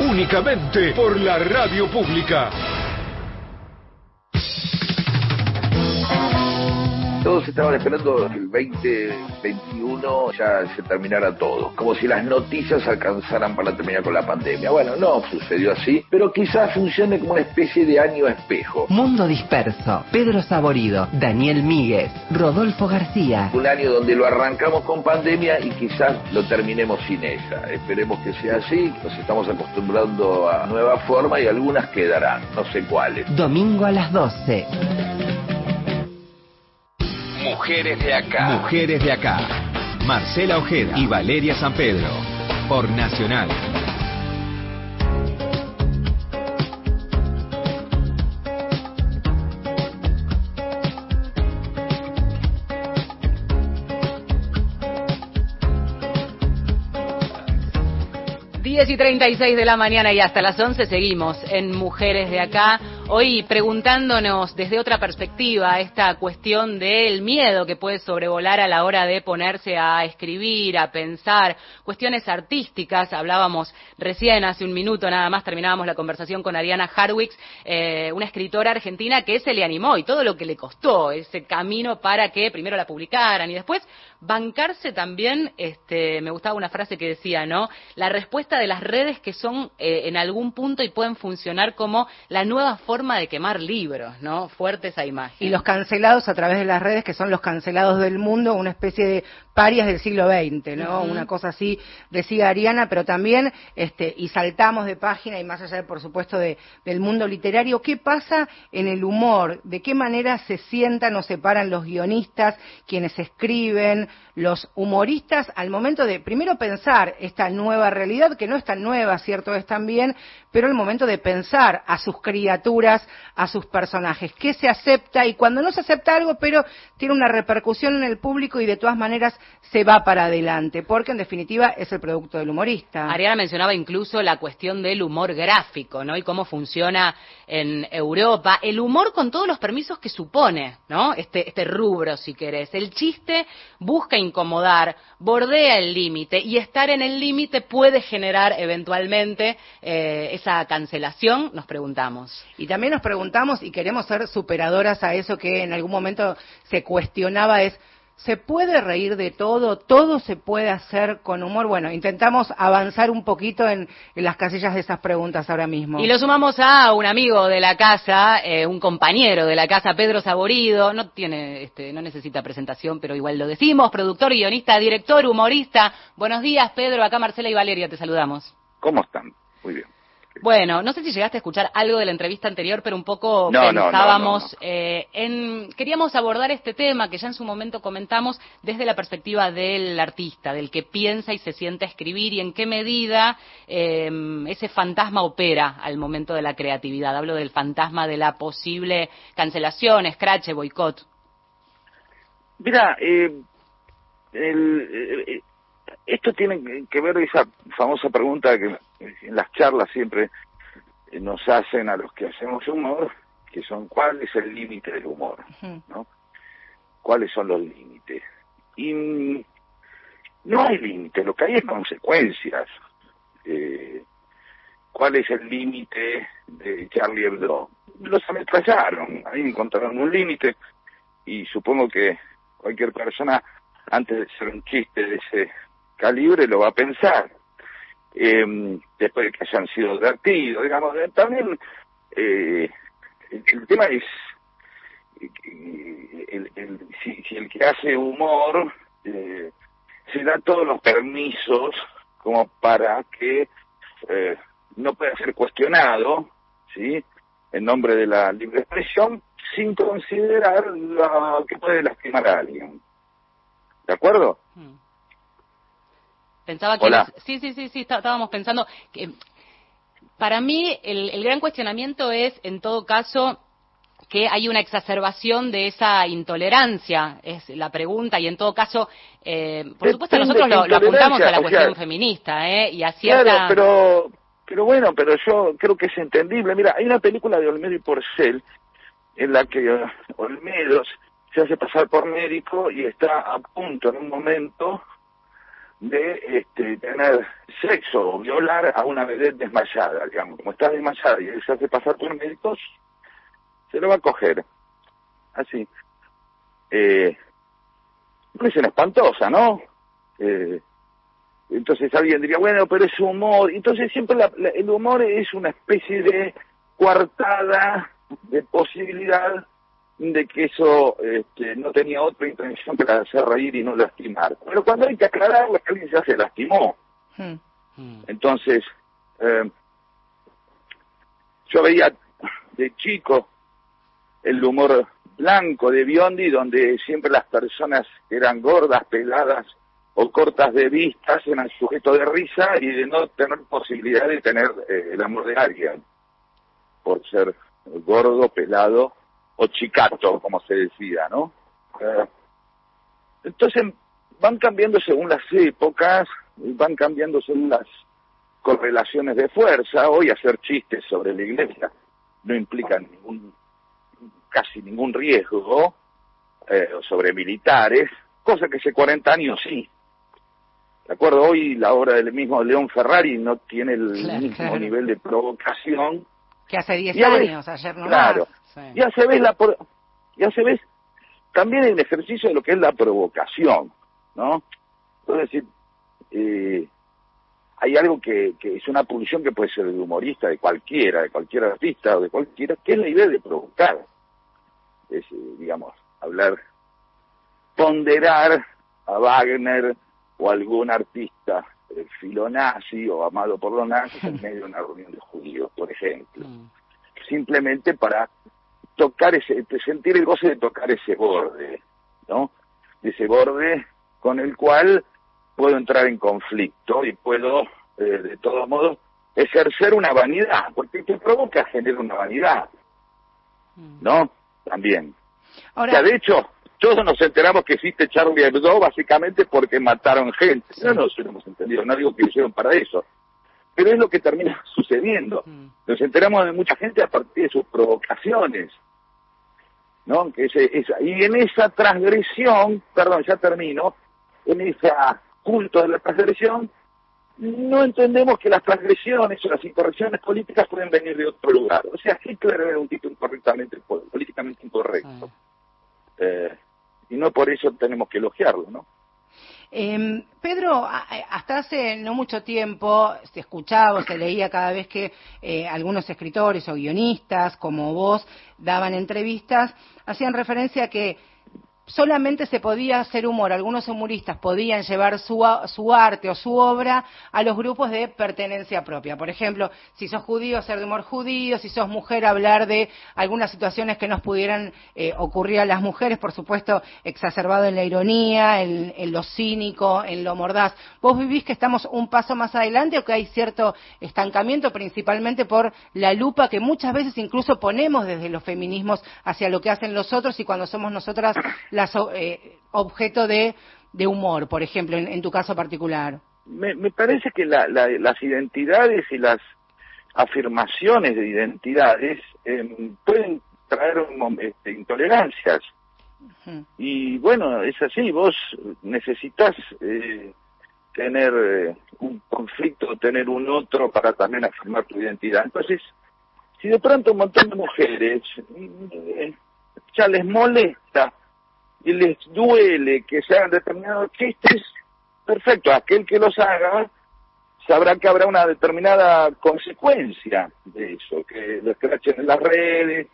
Únicamente por la radio pública. Todos estaban esperando que el 2021 ya se terminara todo, como si las noticias alcanzaran para terminar con la pandemia. Bueno, no sucedió así, pero quizás funcione como una especie de año espejo. Mundo Disperso, Pedro Saborido, Daniel Míguez, Rodolfo García. Un año donde lo arrancamos con pandemia y quizás lo terminemos sin ella. Esperemos que sea así, nos estamos acostumbrando a nueva forma y algunas quedarán, no sé cuáles. Domingo a las 12. Mujeres de acá. Mujeres de acá. Marcela Ojeda y Valeria San Pedro. Por Nacional. Diez y 36 de la mañana y hasta las 11 seguimos en Mujeres de Acá. Hoy preguntándonos desde otra perspectiva esta cuestión del miedo que puede sobrevolar a la hora de ponerse a escribir, a pensar, cuestiones artísticas. Hablábamos recién, hace un minuto nada más, terminábamos la conversación con Ariana Harwicks, eh, una escritora argentina que se le animó y todo lo que le costó ese camino para que primero la publicaran y después bancarse también, este, me gustaba una frase que decía, ¿no? La respuesta de las redes que son eh, en algún punto y pueden funcionar como la nueva forma de quemar libros, ¿no? Fuerte esa imagen. Y los cancelados a través de las redes, que son los cancelados del mundo, una especie de parias del siglo XX, ¿no? Una cosa así, decía Ariana, pero también, este, y saltamos de página y más allá, por supuesto, de, del mundo literario, ¿qué pasa en el humor? ¿De qué manera se sientan o separan los guionistas, quienes escriben, los humoristas, al momento de, primero, pensar esta nueva realidad, que no es tan nueva, cierto es también, pero el momento de pensar a sus criaturas, a sus personajes, qué se acepta y cuando no se acepta algo, pero tiene una repercusión en el público y de todas maneras se va para adelante, porque en definitiva es el producto del humorista. Ariana mencionaba incluso la cuestión del humor gráfico, ¿no? Y cómo funciona en Europa. El humor con todos los permisos que supone, ¿no? Este, este rubro, si querés. El chiste busca incomodar, bordea el límite y estar en el límite puede generar eventualmente eh, esa cancelación, nos preguntamos. Y también nos preguntamos y queremos ser superadoras a eso que en algún momento se cuestionaba es ¿Se puede reír de todo? ¿Todo se puede hacer con humor? Bueno, intentamos avanzar un poquito en, en las casillas de esas preguntas ahora mismo. Y lo sumamos a un amigo de la casa, eh, un compañero de la casa, Pedro Saborido. No tiene, este, no necesita presentación, pero igual lo decimos. Productor, guionista, director, humorista. Buenos días, Pedro. Acá Marcela y Valeria te saludamos. ¿Cómo están? Muy bien. Bueno, no sé si llegaste a escuchar algo de la entrevista anterior, pero un poco No, pensábamos no, no. eh, en queríamos abordar este tema que ya en su momento comentamos desde la perspectiva del artista, del que piensa y se siente a escribir y en qué medida eh, ese fantasma opera al momento de la creatividad. Hablo del fantasma de la posible cancelación, escrache, boicot. Mira, eh, el, eh, esto tiene que ver esa famosa pregunta que en las charlas siempre nos hacen a los que hacemos humor, que son cuál es el límite del humor, ¿no? ¿Cuáles son los límites? Y no hay límite, lo que hay es consecuencias. Eh, ¿Cuál es el límite de Charlie Hebdo? Los ametrallaron, ahí encontraron un límite y supongo que cualquier persona antes de hacer un chiste de ese calibre lo va a pensar. Eh, después de que hayan sido advertidos, digamos, eh, también eh, el, tema es eh, el, el- si, si el que hace humor eh, se da todos los permisos como para que eh, no pueda ser cuestionado, ¿sí? En nombre de la libre expresión, sin considerar lo que puede lastimar a alguien. ¿De acuerdo? Pensaba que Hola. sí, sí, sí, sí, está- estábamos pensando que para mí el, el gran cuestionamiento es, en todo caso, que hay una exacerbación de esa intolerancia, es la pregunta, y en todo caso, eh, por supuesto nosotros lo, lo apuntamos a la o cuestión sea, feminista, ¿eh? Y a cierta... Claro, pero, pero bueno, pero yo creo que es entendible. Mira, hay una película de Olmedo y Porcel en la que eh, Olmedo se hace pasar por médico y está a punto en un momento de este, tener sexo o violar a una vedette desmayada, digamos. Como está desmayada y él se hace pasar por médico, se lo va a coger. Así. Eh, una espantosa, ¿no? Eh, entonces alguien diría, bueno, pero es humor. Entonces siempre la- la- el humor es una especie de coartada de posibilidad de que eso este, no tenía otra intención que la hacer reír y no lastimar. Pero cuando hay que aclarar, que alguien ya se lastimó. Entonces, eh, yo veía de chico el humor blanco de Biondi, donde siempre las personas eran gordas, peladas o cortas de vistas eran sujeto de risa y de no tener posibilidad de tener eh, el amor de alguien, por ser gordo, pelado o chicato, como se decía, ¿no? Eh, entonces van cambiando según las épocas, van cambiando según las correlaciones de fuerza. Hoy hacer chistes sobre la iglesia no implica ningún, casi ningún riesgo, eh, sobre militares, cosa que hace 40 años sí. ¿De acuerdo? Hoy la obra del mismo León Ferrari no tiene el Claro, mismo claro. nivel de provocación Que hace 10 Ya ves, años, ayer no claro. más. ya se ve la ya se ve también el ejercicio de lo que es la provocación no es decir eh, hay algo que, que es una pulsión que puede ser de humorista de cualquiera de cualquier artista o de cualquiera que es la idea de provocar es eh, digamos hablar ponderar a Wagner o algún artista eh, filonazi o amado por los nazis en medio de una reunión de judíos por ejemplo simplemente para tocar ese, sentir el goce de tocar ese borde, ¿no? Ese borde con el cual puedo entrar en conflicto y puedo, eh, de todos modos, ejercer una vanidad, porque te provoca genera una vanidad, ¿no? También. Ahora- O sea, de hecho, todos nos enteramos que existe Charlie Hebdo básicamente porque mataron gente. No nos hemos entendido, no digo que lo hicieron para eso. Pero es lo que termina sucediendo. Nos enteramos de mucha gente a partir de sus provocaciones. ¿No? Que ese- esa- y en esa transgresión, perdón, ya termino, en ese culto de la transgresión, no entendemos que las transgresiones o las incorrecciones políticas pueden venir de otro lugar. O sea, Hitler era un tipo incorrectamente, políticamente incorrecto. Eh, y no por eso tenemos que elogiarlo, ¿no? Eh, Pedro, hasta hace no mucho tiempo se escuchaba o se leía cada vez que eh, algunos escritores o guionistas como vos daban entrevistas, hacían referencia a que solamente se podía hacer humor, algunos humoristas podían llevar su, su arte o su obra a los grupos de pertenencia propia. Por ejemplo, si sos judío, hacer de humor judío, si sos mujer, hablar de algunas situaciones que nos pudieran eh, ocurrir a las mujeres, por supuesto, exacerbado en la ironía, en, lo cínico, en lo mordaz. ¿Vos vivís que estamos un paso más adelante o que hay cierto estancamiento, principalmente por la lupa que muchas veces incluso ponemos desde los feminismos hacia lo que hacen los otros y cuando somos nosotras o- eh, objeto de, de humor, por ejemplo, en, en tu caso particular? me, me parece que la- la- las identidades y las afirmaciones de identidades em, pueden traer un este, intolerancias. Y bueno, es así, vos necesitas eh, tener eh, un conflicto, tener un otro para también afirmar tu identidad. Entonces, si de pronto un montón de mujeres eh, ya les molesta y les duele que se hagan determinados chistes, perfecto, aquel que los haga sabrá que habrá una determinada consecuencia de eso, que lo escrachen en las redes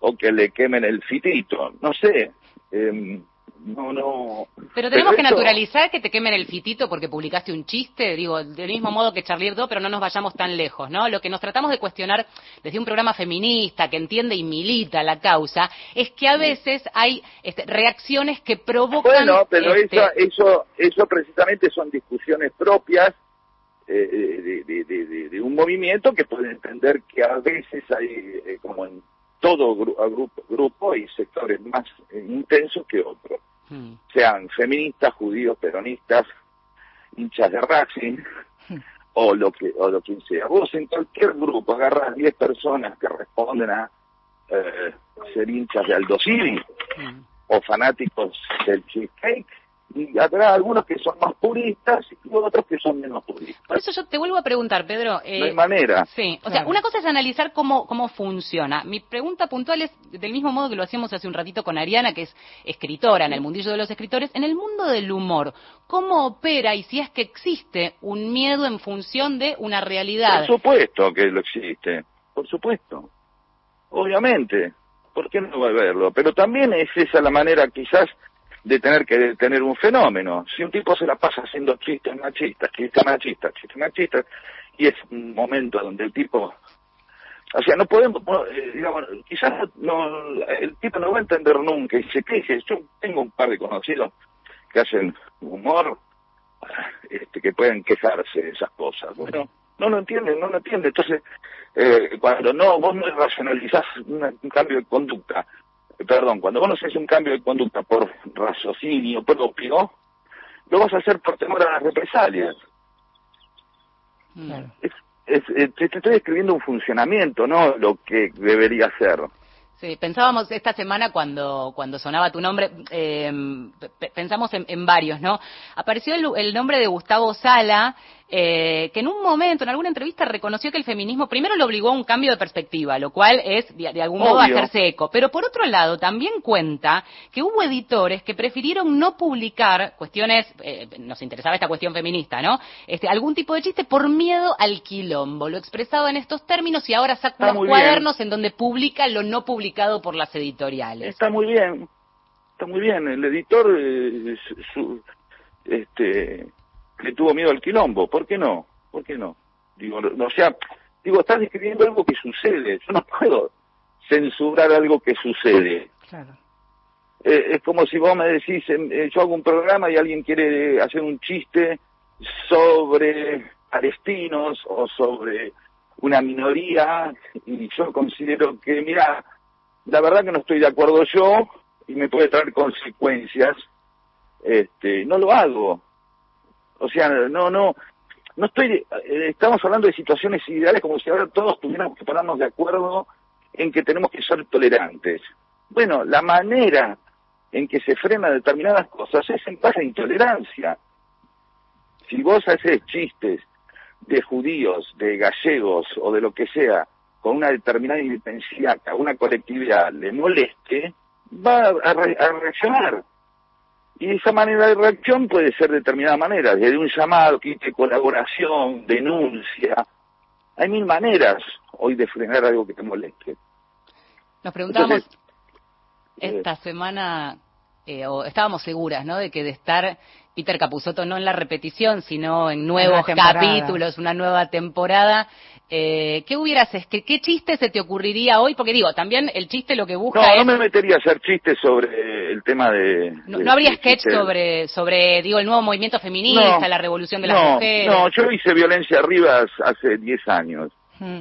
o que le quemen el fitito, no sé, em, no, no. Pero tenemos que naturalizar que te quemen el fitito porque publicaste un chiste, digo, del mismo modo que Charlie Hebdo, pero no nos vayamos tan lejos, ¿no? Lo que nos tratamos de cuestionar desde un programa feminista que entiende y milita la causa es que a veces hay este, reacciones que provocan... Bueno, pero este, eso, eso, eso precisamente son discusiones propias eh, de, de- de- de- de un movimiento que puede entender que a veces hay, eh, como en todo grupo, grupo, hay sectores más intensos que otros, hmm. sean feministas, judíos, peronistas, hinchas de Racing, o lo que o lo que sea. Vos en cualquier grupo agarras 10 personas que responden a eh, ser hinchas de Aldo Civi o fanáticos del cheesecake y habrá algunos que son más puristas y otros que son menos puristas. Por eso yo te vuelvo a preguntar, Pedro. eh, no hay manera. Sí, o sea, una cosa es analizar cómo, cómo funciona. Mi pregunta puntual es, del mismo modo que lo hacíamos hace un ratito con Ariana, que es escritora en el mundillo de los escritores, en el mundo del humor, ¿cómo opera y si es que existe un miedo en función de una realidad? Por supuesto que lo existe, por supuesto. Obviamente, ¿por qué no va a verlo? Pero también es esa la manera quizás de tener que tener un fenómeno. Si un tipo se la pasa haciendo chistes machistas, chistes machistas, chistes machistas, y es un momento donde el tipo... O sea, no podemos, eh, digamos, quizás no, el tipo no va a entender nunca y se queje. Yo tengo un par de conocidos que hacen humor, este, que pueden quejarse de esas cosas. Bueno, no lo entienden, no lo entienden. Entonces, eh, cuando no, vos no racionalizás un cambio de conducta, perdón, cuando vos no haces un cambio de conducta por raciocinio propio, lo vas a hacer por temor a las represalias. Es, es- eh, te, estoy describiendo un funcionamiento, no lo que debería ser. Sí, pensábamos esta semana cuando, cuando sonaba tu nombre, eh, pe- pensamos en, en varios, ¿no? Apareció el, el nombre de Gustavo Sala, eh, que en un momento, en alguna entrevista, reconoció que el feminismo primero lo obligó a un cambio de perspectiva, lo cual es de, de algún modo Obvio. hacerse eco. Pero por otro lado, también cuenta que hubo editores que prefirieron no publicar cuestiones, eh, nos interesaba esta cuestión feminista, ¿no? Este, algún tipo de chiste por miedo al quilombo. Lo expresaba en estos términos y ahora saca Está unos muy bien. cuadernos en donde publica lo no publicado por las editoriales. Está muy bien, está muy bien. El editor eh, su- este, le tuvo miedo al quilombo. ¿Por qué no? ¿Por qué no? Digo, no, o sea, digo, estás describiendo algo que sucede. Yo no puedo censurar algo que sucede. Claro. Eh, es como si vos me decís, em, eh, yo hago un programa y alguien quiere hacer un chiste sobre palestinos o sobre una minoría y yo considero que, mira, la verdad que no estoy de acuerdo yo y me puede traer consecuencias, este, no lo hago. O sea, no, no, no estoy, eh, estamos hablando de situaciones ideales como si ahora todos tuviéramos que ponernos de acuerdo en que tenemos que ser tolerantes. Bueno, la manera en que se frena determinadas cosas es en base a intolerancia. Si vos haces chistes de judíos, de gallegos o de lo que sea, con una determinada intensidad que a una colectividad le moleste, va a, re- a reaccionar. Y esa manera de reacción puede ser de determinada manera, desde un llamado, que de colaboración, denuncia. Hay mil maneras hoy de frenar algo que te moleste. Nos preguntamos Entonces, esta semana, eh, o estábamos seguras, ¿no? De que de estar Peter Capusotto no en la repetición, sino en nuevos capítulos, una nueva temporada. Eh, ¿Qué hubieras, qué, qué chiste se te ocurriría hoy? Porque digo, también el chiste lo que busca No, es... no me metería a hacer chistes sobre el tema de... No, de- no habría de sketch sobre, sobre, digo, el nuevo movimiento feminista, No, la revolución de las no, mujeres. No, yo hice violencia arriba hace 10 años. Mm.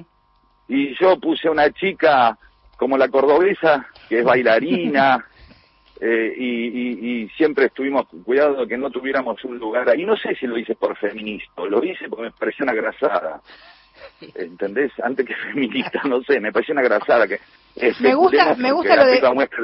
Y yo puse a una chica como la cordobesa, que es bailarina, eh, y, y- y siempre estuvimos cuidado de que no tuviéramos un lugar ahí. No sé si lo hice por feminista, lo hice porque me pareció una grasada. ¿Entendés? Antes que feminista, no sé, me pareció una grasada que... Me gusta- me gusta lo de-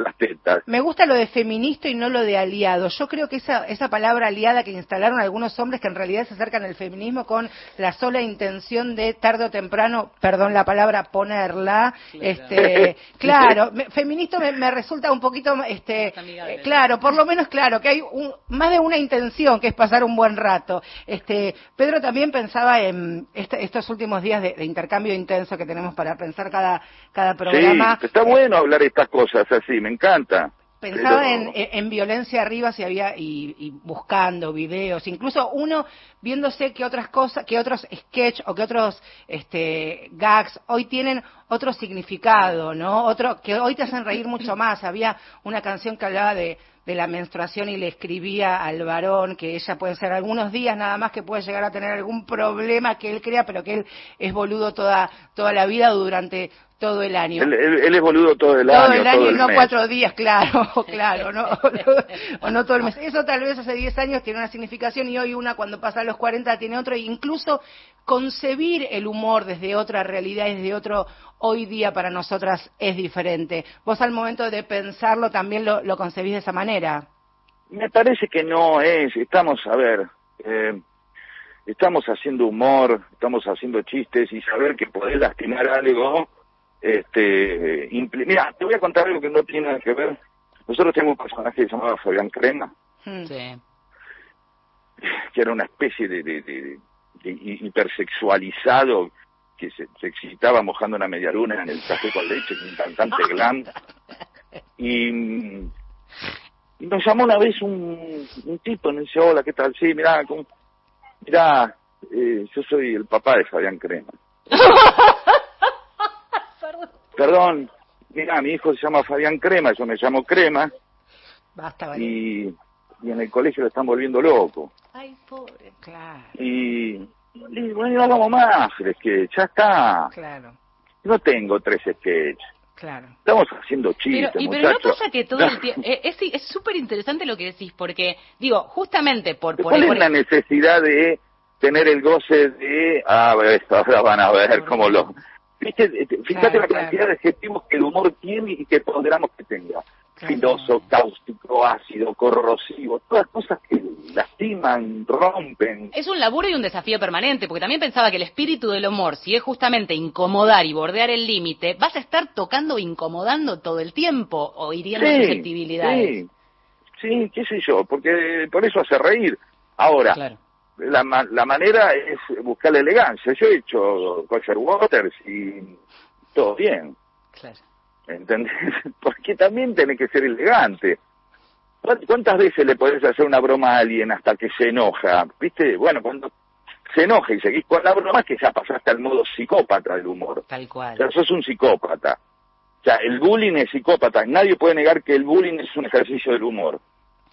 las tetas. Me gusta lo de feminista y no lo de aliado. Yo creo que esa, esa palabra aliada que instalaron algunos hombres que en realidad se acercan al feminismo con la sola intención de tarde o temprano, perdón la palabra, ponerla. Este, claro, me- feminista me, me resulta un poquito, este, eh, claro, por lo menos claro, que hay un- más de una intención que es pasar un buen rato. Este, Pedro también pensaba en este- estos últimos días de, de intercambio intenso que tenemos para pensar cada, cada programa. Sí, está bueno hablar estas cosas así, me encanta. Pensaba Pero- en, en- en violencia arriba si había y, y buscando videos, incluso uno viéndose que otras cosas, que otros sketch o que otros este gags hoy tienen otro significado, ¿no? Otro que hoy te hacen reír mucho más. Había una canción que hablaba de de la menstruación y le escribía al varón que ella puede ser algunos días nada más que puede llegar a tener algún problema que él crea, pero que él es boludo toda toda la vida durante todo el año Él, él- él es boludo todo el todo año, el año todo y el no mes. cuatro días, claro, claro, no, o no todo el mes. Eso tal vez hace 10 años tiene una significación y hoy una cuando pasa a los 40 tiene otro. E incluso concebir el humor desde otra realidad, desde otro hoy día para nosotras es diferente. Vos al momento de pensarlo también lo, lo concebís de esa manera. Me parece que no es, estamos, a ver, eh, estamos haciendo humor, estamos haciendo chistes y saber que podés lastimar algo, este, mira, te voy a contar algo que no tiene nada que ver. Nosotros tenemos un personaje que se llamaba Fabián Crema, Sí. que era una especie de, de- de- de hi- hipersexualizado que se, se excitaba mojando una media luna en el café con leche, un cantante glam. Y, y nos llamó una vez un, un tipo, nos dice, hola, ¿qué tal? Sí, mirá, ¿cómo- mirá, eh, yo soy el papá de Fabián Crema. Perdón, mirá, mi hijo se llama Fabián Crema, yo me llamo Crema, Basta, vale. y, y en el colegio lo están volviendo loco. Ay, pobre. Claro, Y, y bueno, no hagamos más el sketch, ya está. claro, No tengo tres sketches. claro. Estamos haciendo Pero, chistes, y, pero no pasa que todo el tiempo... Es es súper interesante lo que decís, porque, digo, justamente por... por, ¿Cuál es la necesidad de tener el goce de, ah, esto, ahora van a ver cómo lo... ¿Viste? Fíjate Claro, la cantidad claro. de adjetivos que el humor tiene y que ponderamos que tenga. Filoso, cáustico, ácido, corrosivo, todas cosas que lastiman, rompen. Es un laburo y un desafío permanente, porque también pensaba que el espíritu del humor, si es justamente incomodar y bordear el límite, vas a estar tocando e incomodando todo el tiempo o hiriendo susceptibilidades. Sí, sí, qué sé yo, porque por eso hace reír. Ahora, Claro. La, la manera es buscar la elegancia. Yo he hecho Roger Waters y todo bien, Claro. ¿entendés? Porque también tenés que ser elegante. ¿Cuánt- ¿Cuántas veces le podés hacer una broma a alguien hasta que se enoja? ¿Viste? Bueno, cuando se enoja y seguís con la broma es que ya pasaste al modo psicópata del humor. Tal O cual. sea, sos un psicópata. O sea, el bullying es psicópata. Nadie puede negar que el bullying es un ejercicio del humor,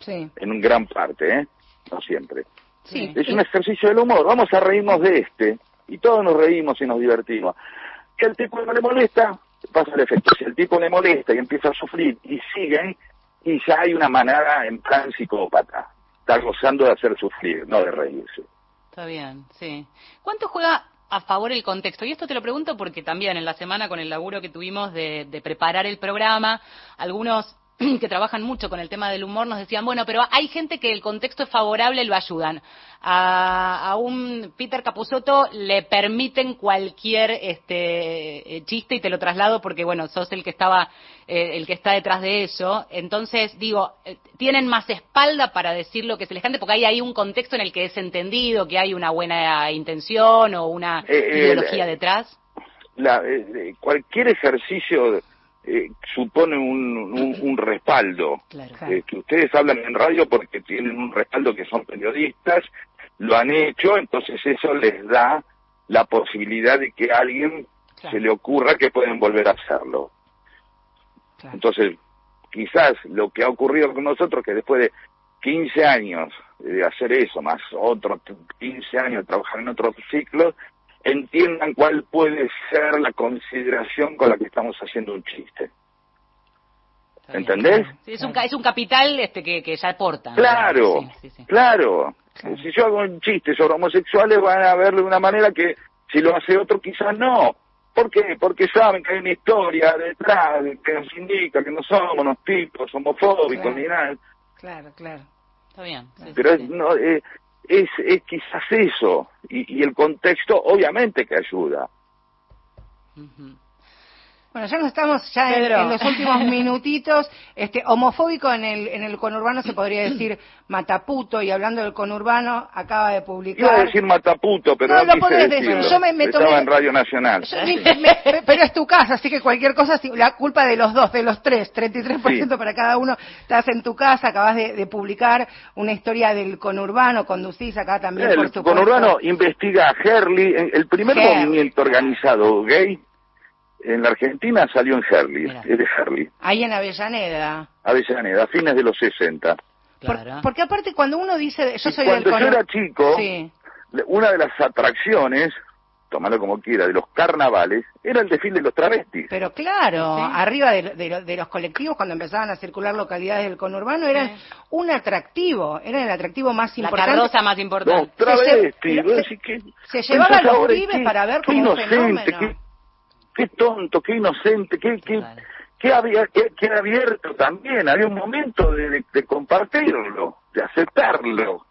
Sí, en un gran parte, ¿eh? No siempre. Sí. Es un ejercicio del humor. Vamos a reírnos de este. Y todos nos reímos y nos divertimos. Si al tipo no le molesta, pasa el efecto. Si al tipo le molesta y empieza a sufrir y siguen, y ya hay una manera en plan psicópata. Está gozando de hacer sufrir, no de reírse. Está bien, sí. ¿Cuánto juega a favor el contexto? Y esto te lo pregunto porque también en la semana con el laburo que tuvimos de, de preparar el programa, algunos que trabajan mucho con el tema del humor nos decían, bueno, pero hay gente que el contexto es favorable, lo ayudan. A, a un Peter Capusotto le permiten cualquier este, eh, chiste y te lo traslado porque, bueno, sos el que estaba, eh, el que está detrás de eso. Entonces, digo, eh, tienen más espalda para decir lo que se les cante porque hay ahí un contexto en el que es entendido, que hay una buena intención o una Eh, ideología detrás. La, cualquier ejercicio eh, supone un, un, un respaldo. Eh, que ustedes hablan en radio porque tienen un respaldo que son periodistas, lo han hecho, entonces eso les da la posibilidad de que a alguien se le ocurra que pueden volver a hacerlo. Entonces, quizás lo que ha ocurrido con nosotros, que después de 15 años de hacer eso, más otros 15 años de trabajar en otros ciclos, entiendan cuál puede ser la consideración con la que estamos haciendo un chiste. ¿Entendés? Sí, es, un, es un capital este que, que ya aporta. Claro, Sí, sí, sí. claro. Si yo hago un chiste sobre homosexuales, van a verlo de una manera que si lo hace otro quizás no. ¿Por qué? Porque saben que hay una historia detrás que nos indica que no somos unos tipos homofóbicos Claro. ni nada. Claro, claro. Está bien. Pero es, no, eh, es, es quizás eso. Y, y el contexto obviamente que ayuda. Bueno, ya nos estamos ya en, en los últimos minutitos. Este, homofóbico en el, en el conurbano se podría decir mataputo y hablando del conurbano acaba de publicar. Iba a decir mataputo, pero No, no, lo quise decir. Yo me- me Estaba tomé- en Radio Nacional. Yo ni- me- pero es tu casa, así que cualquier cosa, si- la culpa de los dos, de los tres, 33% para cada uno. Estás en tu casa, acabas de, de publicar una historia del conurbano, conducís acá también, por El supuesto. conurbano investiga a Herley. El primer Herley. movimiento organizado gay en la Argentina salió en Herley, es de Herley, Ahí en Avellaneda. Avellaneda, a fines de los 60. Por- porque aparte cuando uno dice, yo soy cuando del yo conurbano. era chico, Sí. una de las atracciones, tómalo como quiera, de los carnavales, era el desfile de los travestis. Pero claro, arriba de, de lo- de los colectivos, cuando empezaban a circular localidades del conurbano, eran un atractivo, eran el atractivo más La importante. carroza más importante. Los travestis, Se Se llevaba a pensás los pibes para ver qué como un inocente, fenómeno. qué, qué tonto, qué inocente, qué, qué, qué, había, qué, qué abierto también. Había un momento de, de- de compartirlo, de aceptarlo.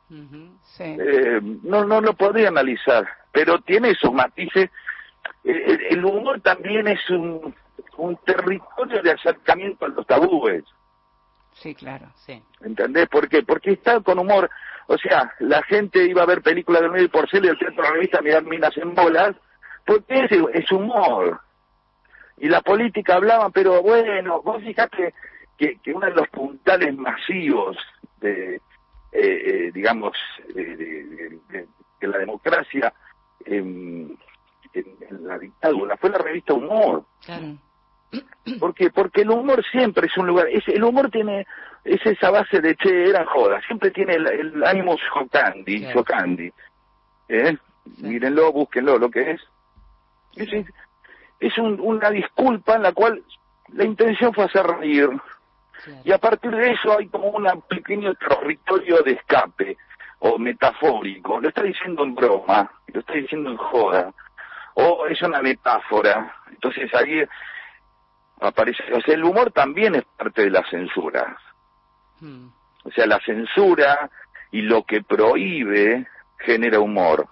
Eh, no, no lo podría analizar, pero tiene esos matices. Eh, El, humor también es un, un territorio de acercamiento a los tabúes. Sí, claro. Sí. ¿Entendés? ¿Por qué? Porque está con humor. O sea, la gente iba a ver películas del medio porcel y el centro de la revista a mirar minas en bolas, porque es, es humor. Y la política hablaba, pero bueno, vos fijate que, que uno de los puntales masivos de, eh, eh, digamos, de, de- de- de la democracia en, en- en la dictadura fue la revista Humor. ¿Por qué? Porque el humor siempre es un lugar, es, el humor tiene, es esa base de che, eran jodas, siempre tiene el, el ánimo chocandi, chocandi. ¿eh? Mírenlo, búsquenlo, lo que es. Es, es un- una disculpa en la cual la intención fue hacer reír. Y a partir de eso hay como un pequeño territorio de escape, o metafórico. Lo está diciendo en broma, lo está diciendo en joda, o es una metáfora. Entonces ahí aparece, o sea, el humor también es parte de la censura. O sea, la censura y lo que prohíbe genera humor.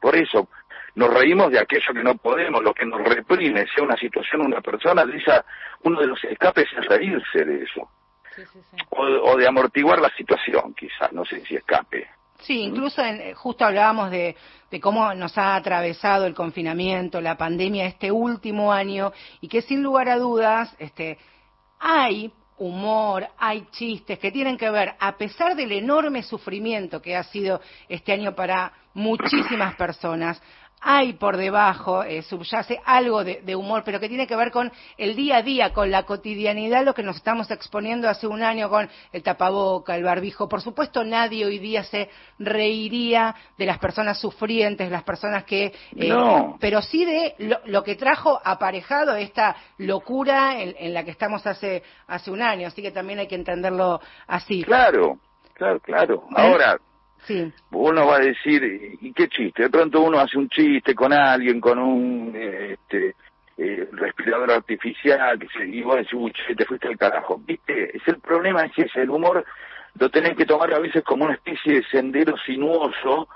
Por eso nos reímos de aquello que no podemos, lo que nos reprime, sea una situación, una persona, de esa, uno de los escapes es reírse de eso. O, o de amortiguar la situación, quizás, no sé si escape. Sí, incluso en- eh, justo hablábamos de, de cómo nos ha atravesado el confinamiento, la pandemia este último año y que sin lugar a dudas este, hay humor, hay chistes que tienen que ver, a pesar del enorme sufrimiento que ha sido este año para muchísimas personas, hay por debajo, eh, subyace algo de, de humor, pero que tiene que ver con el día a día, con la cotidianidad, lo que nos estamos exponiendo hace un año con el tapaboca, el barbijo. Por supuesto, nadie hoy día se reiría de las personas sufrientes, las personas que... eh, No. Pero sí de lo, lo que trajo aparejado esta locura en, en la que estamos hace, hace un año. Así que también hay que entenderlo así. Claro, claro, claro. Ahora, Sí. uno va a decir, ¿y qué chiste? De pronto uno hace un chiste con alguien, con un, este, eh, respirador artificial, que se, y vos decís, uy, te fuiste al carajo. ¿Viste? Es el problema, es ese, el humor lo tenés que tomar a veces como una especie de sendero sinuoso,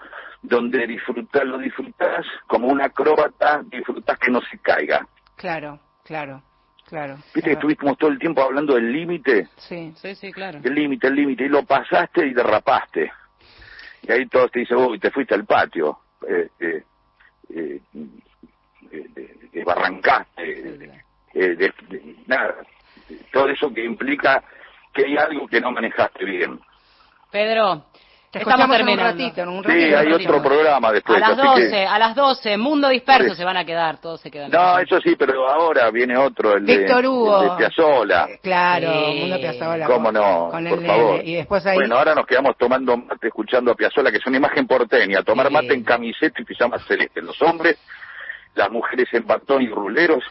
donde disfrutar, lo disfrutás como un acróbata, disfrutás que no se caiga. Claro, claro, claro. Viste que estuvimos todo el tiempo hablando del límite, Sí. Sí, sí, claro. el límite, el límite, y lo pasaste y derrapaste. Y ahí todos te dicen, uy, te fuiste al patio, eh, eh, eh, eh, eh, desbarrancaste, eh, de- de- nada, todo eso que implica que hay algo que no manejaste bien. Pedro, Te estamos en un terminando. ratito, en un Sí, ratito. hay otro programa A después. las así 12, que- a las 12, Mundo Disperso Sí. se van a quedar, todos se quedan. No, eso sí, pero ahora viene otro, el de, Hugo. el de Piazzolla. Claro, Sí. Mundo Piazzolla. ¿Cómo no? Con Por el favor. Y después ahí... Bueno, ahora nos quedamos tomando mate, escuchando a Piazzolla, que es una imagen porteña. Tomar Sí. mate en camiseta y pijama celeste. Los hombres, las mujeres en batón y ruleros,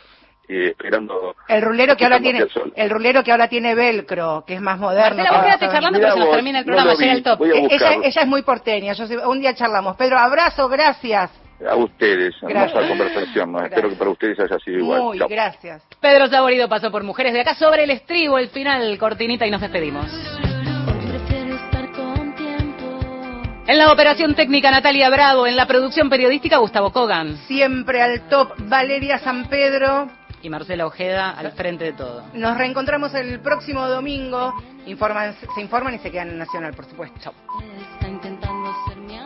eh, esperando... El rulero que ahora tiene, el rulero que ahora tiene velcro, que es más moderno. Marcela, que vos quédate charlando porque se nos termina el no programa, llega el top. Eh, Ella, ella es muy porteña. Yo sé- un día charlamos. Pedro, abrazo, gracias. A ustedes, hermosa conversación. ¿no? Espero que para ustedes haya sido igual. Muy, Chao. gracias. Pedro Saborido pasó por Mujeres de Acá sobre el estribo, el final, cortinita y nos despedimos. Prefiero estar con tiempo. En la operación técnica Natalia Bravo, en la producción periodística Gustavo Kogan Siempre al top Valeria San Pedro. Y Marcela Ojeda al frente de todo. Nos reencontramos el próximo domingo. Informan, se informan y se quedan en Nacional, por supuesto.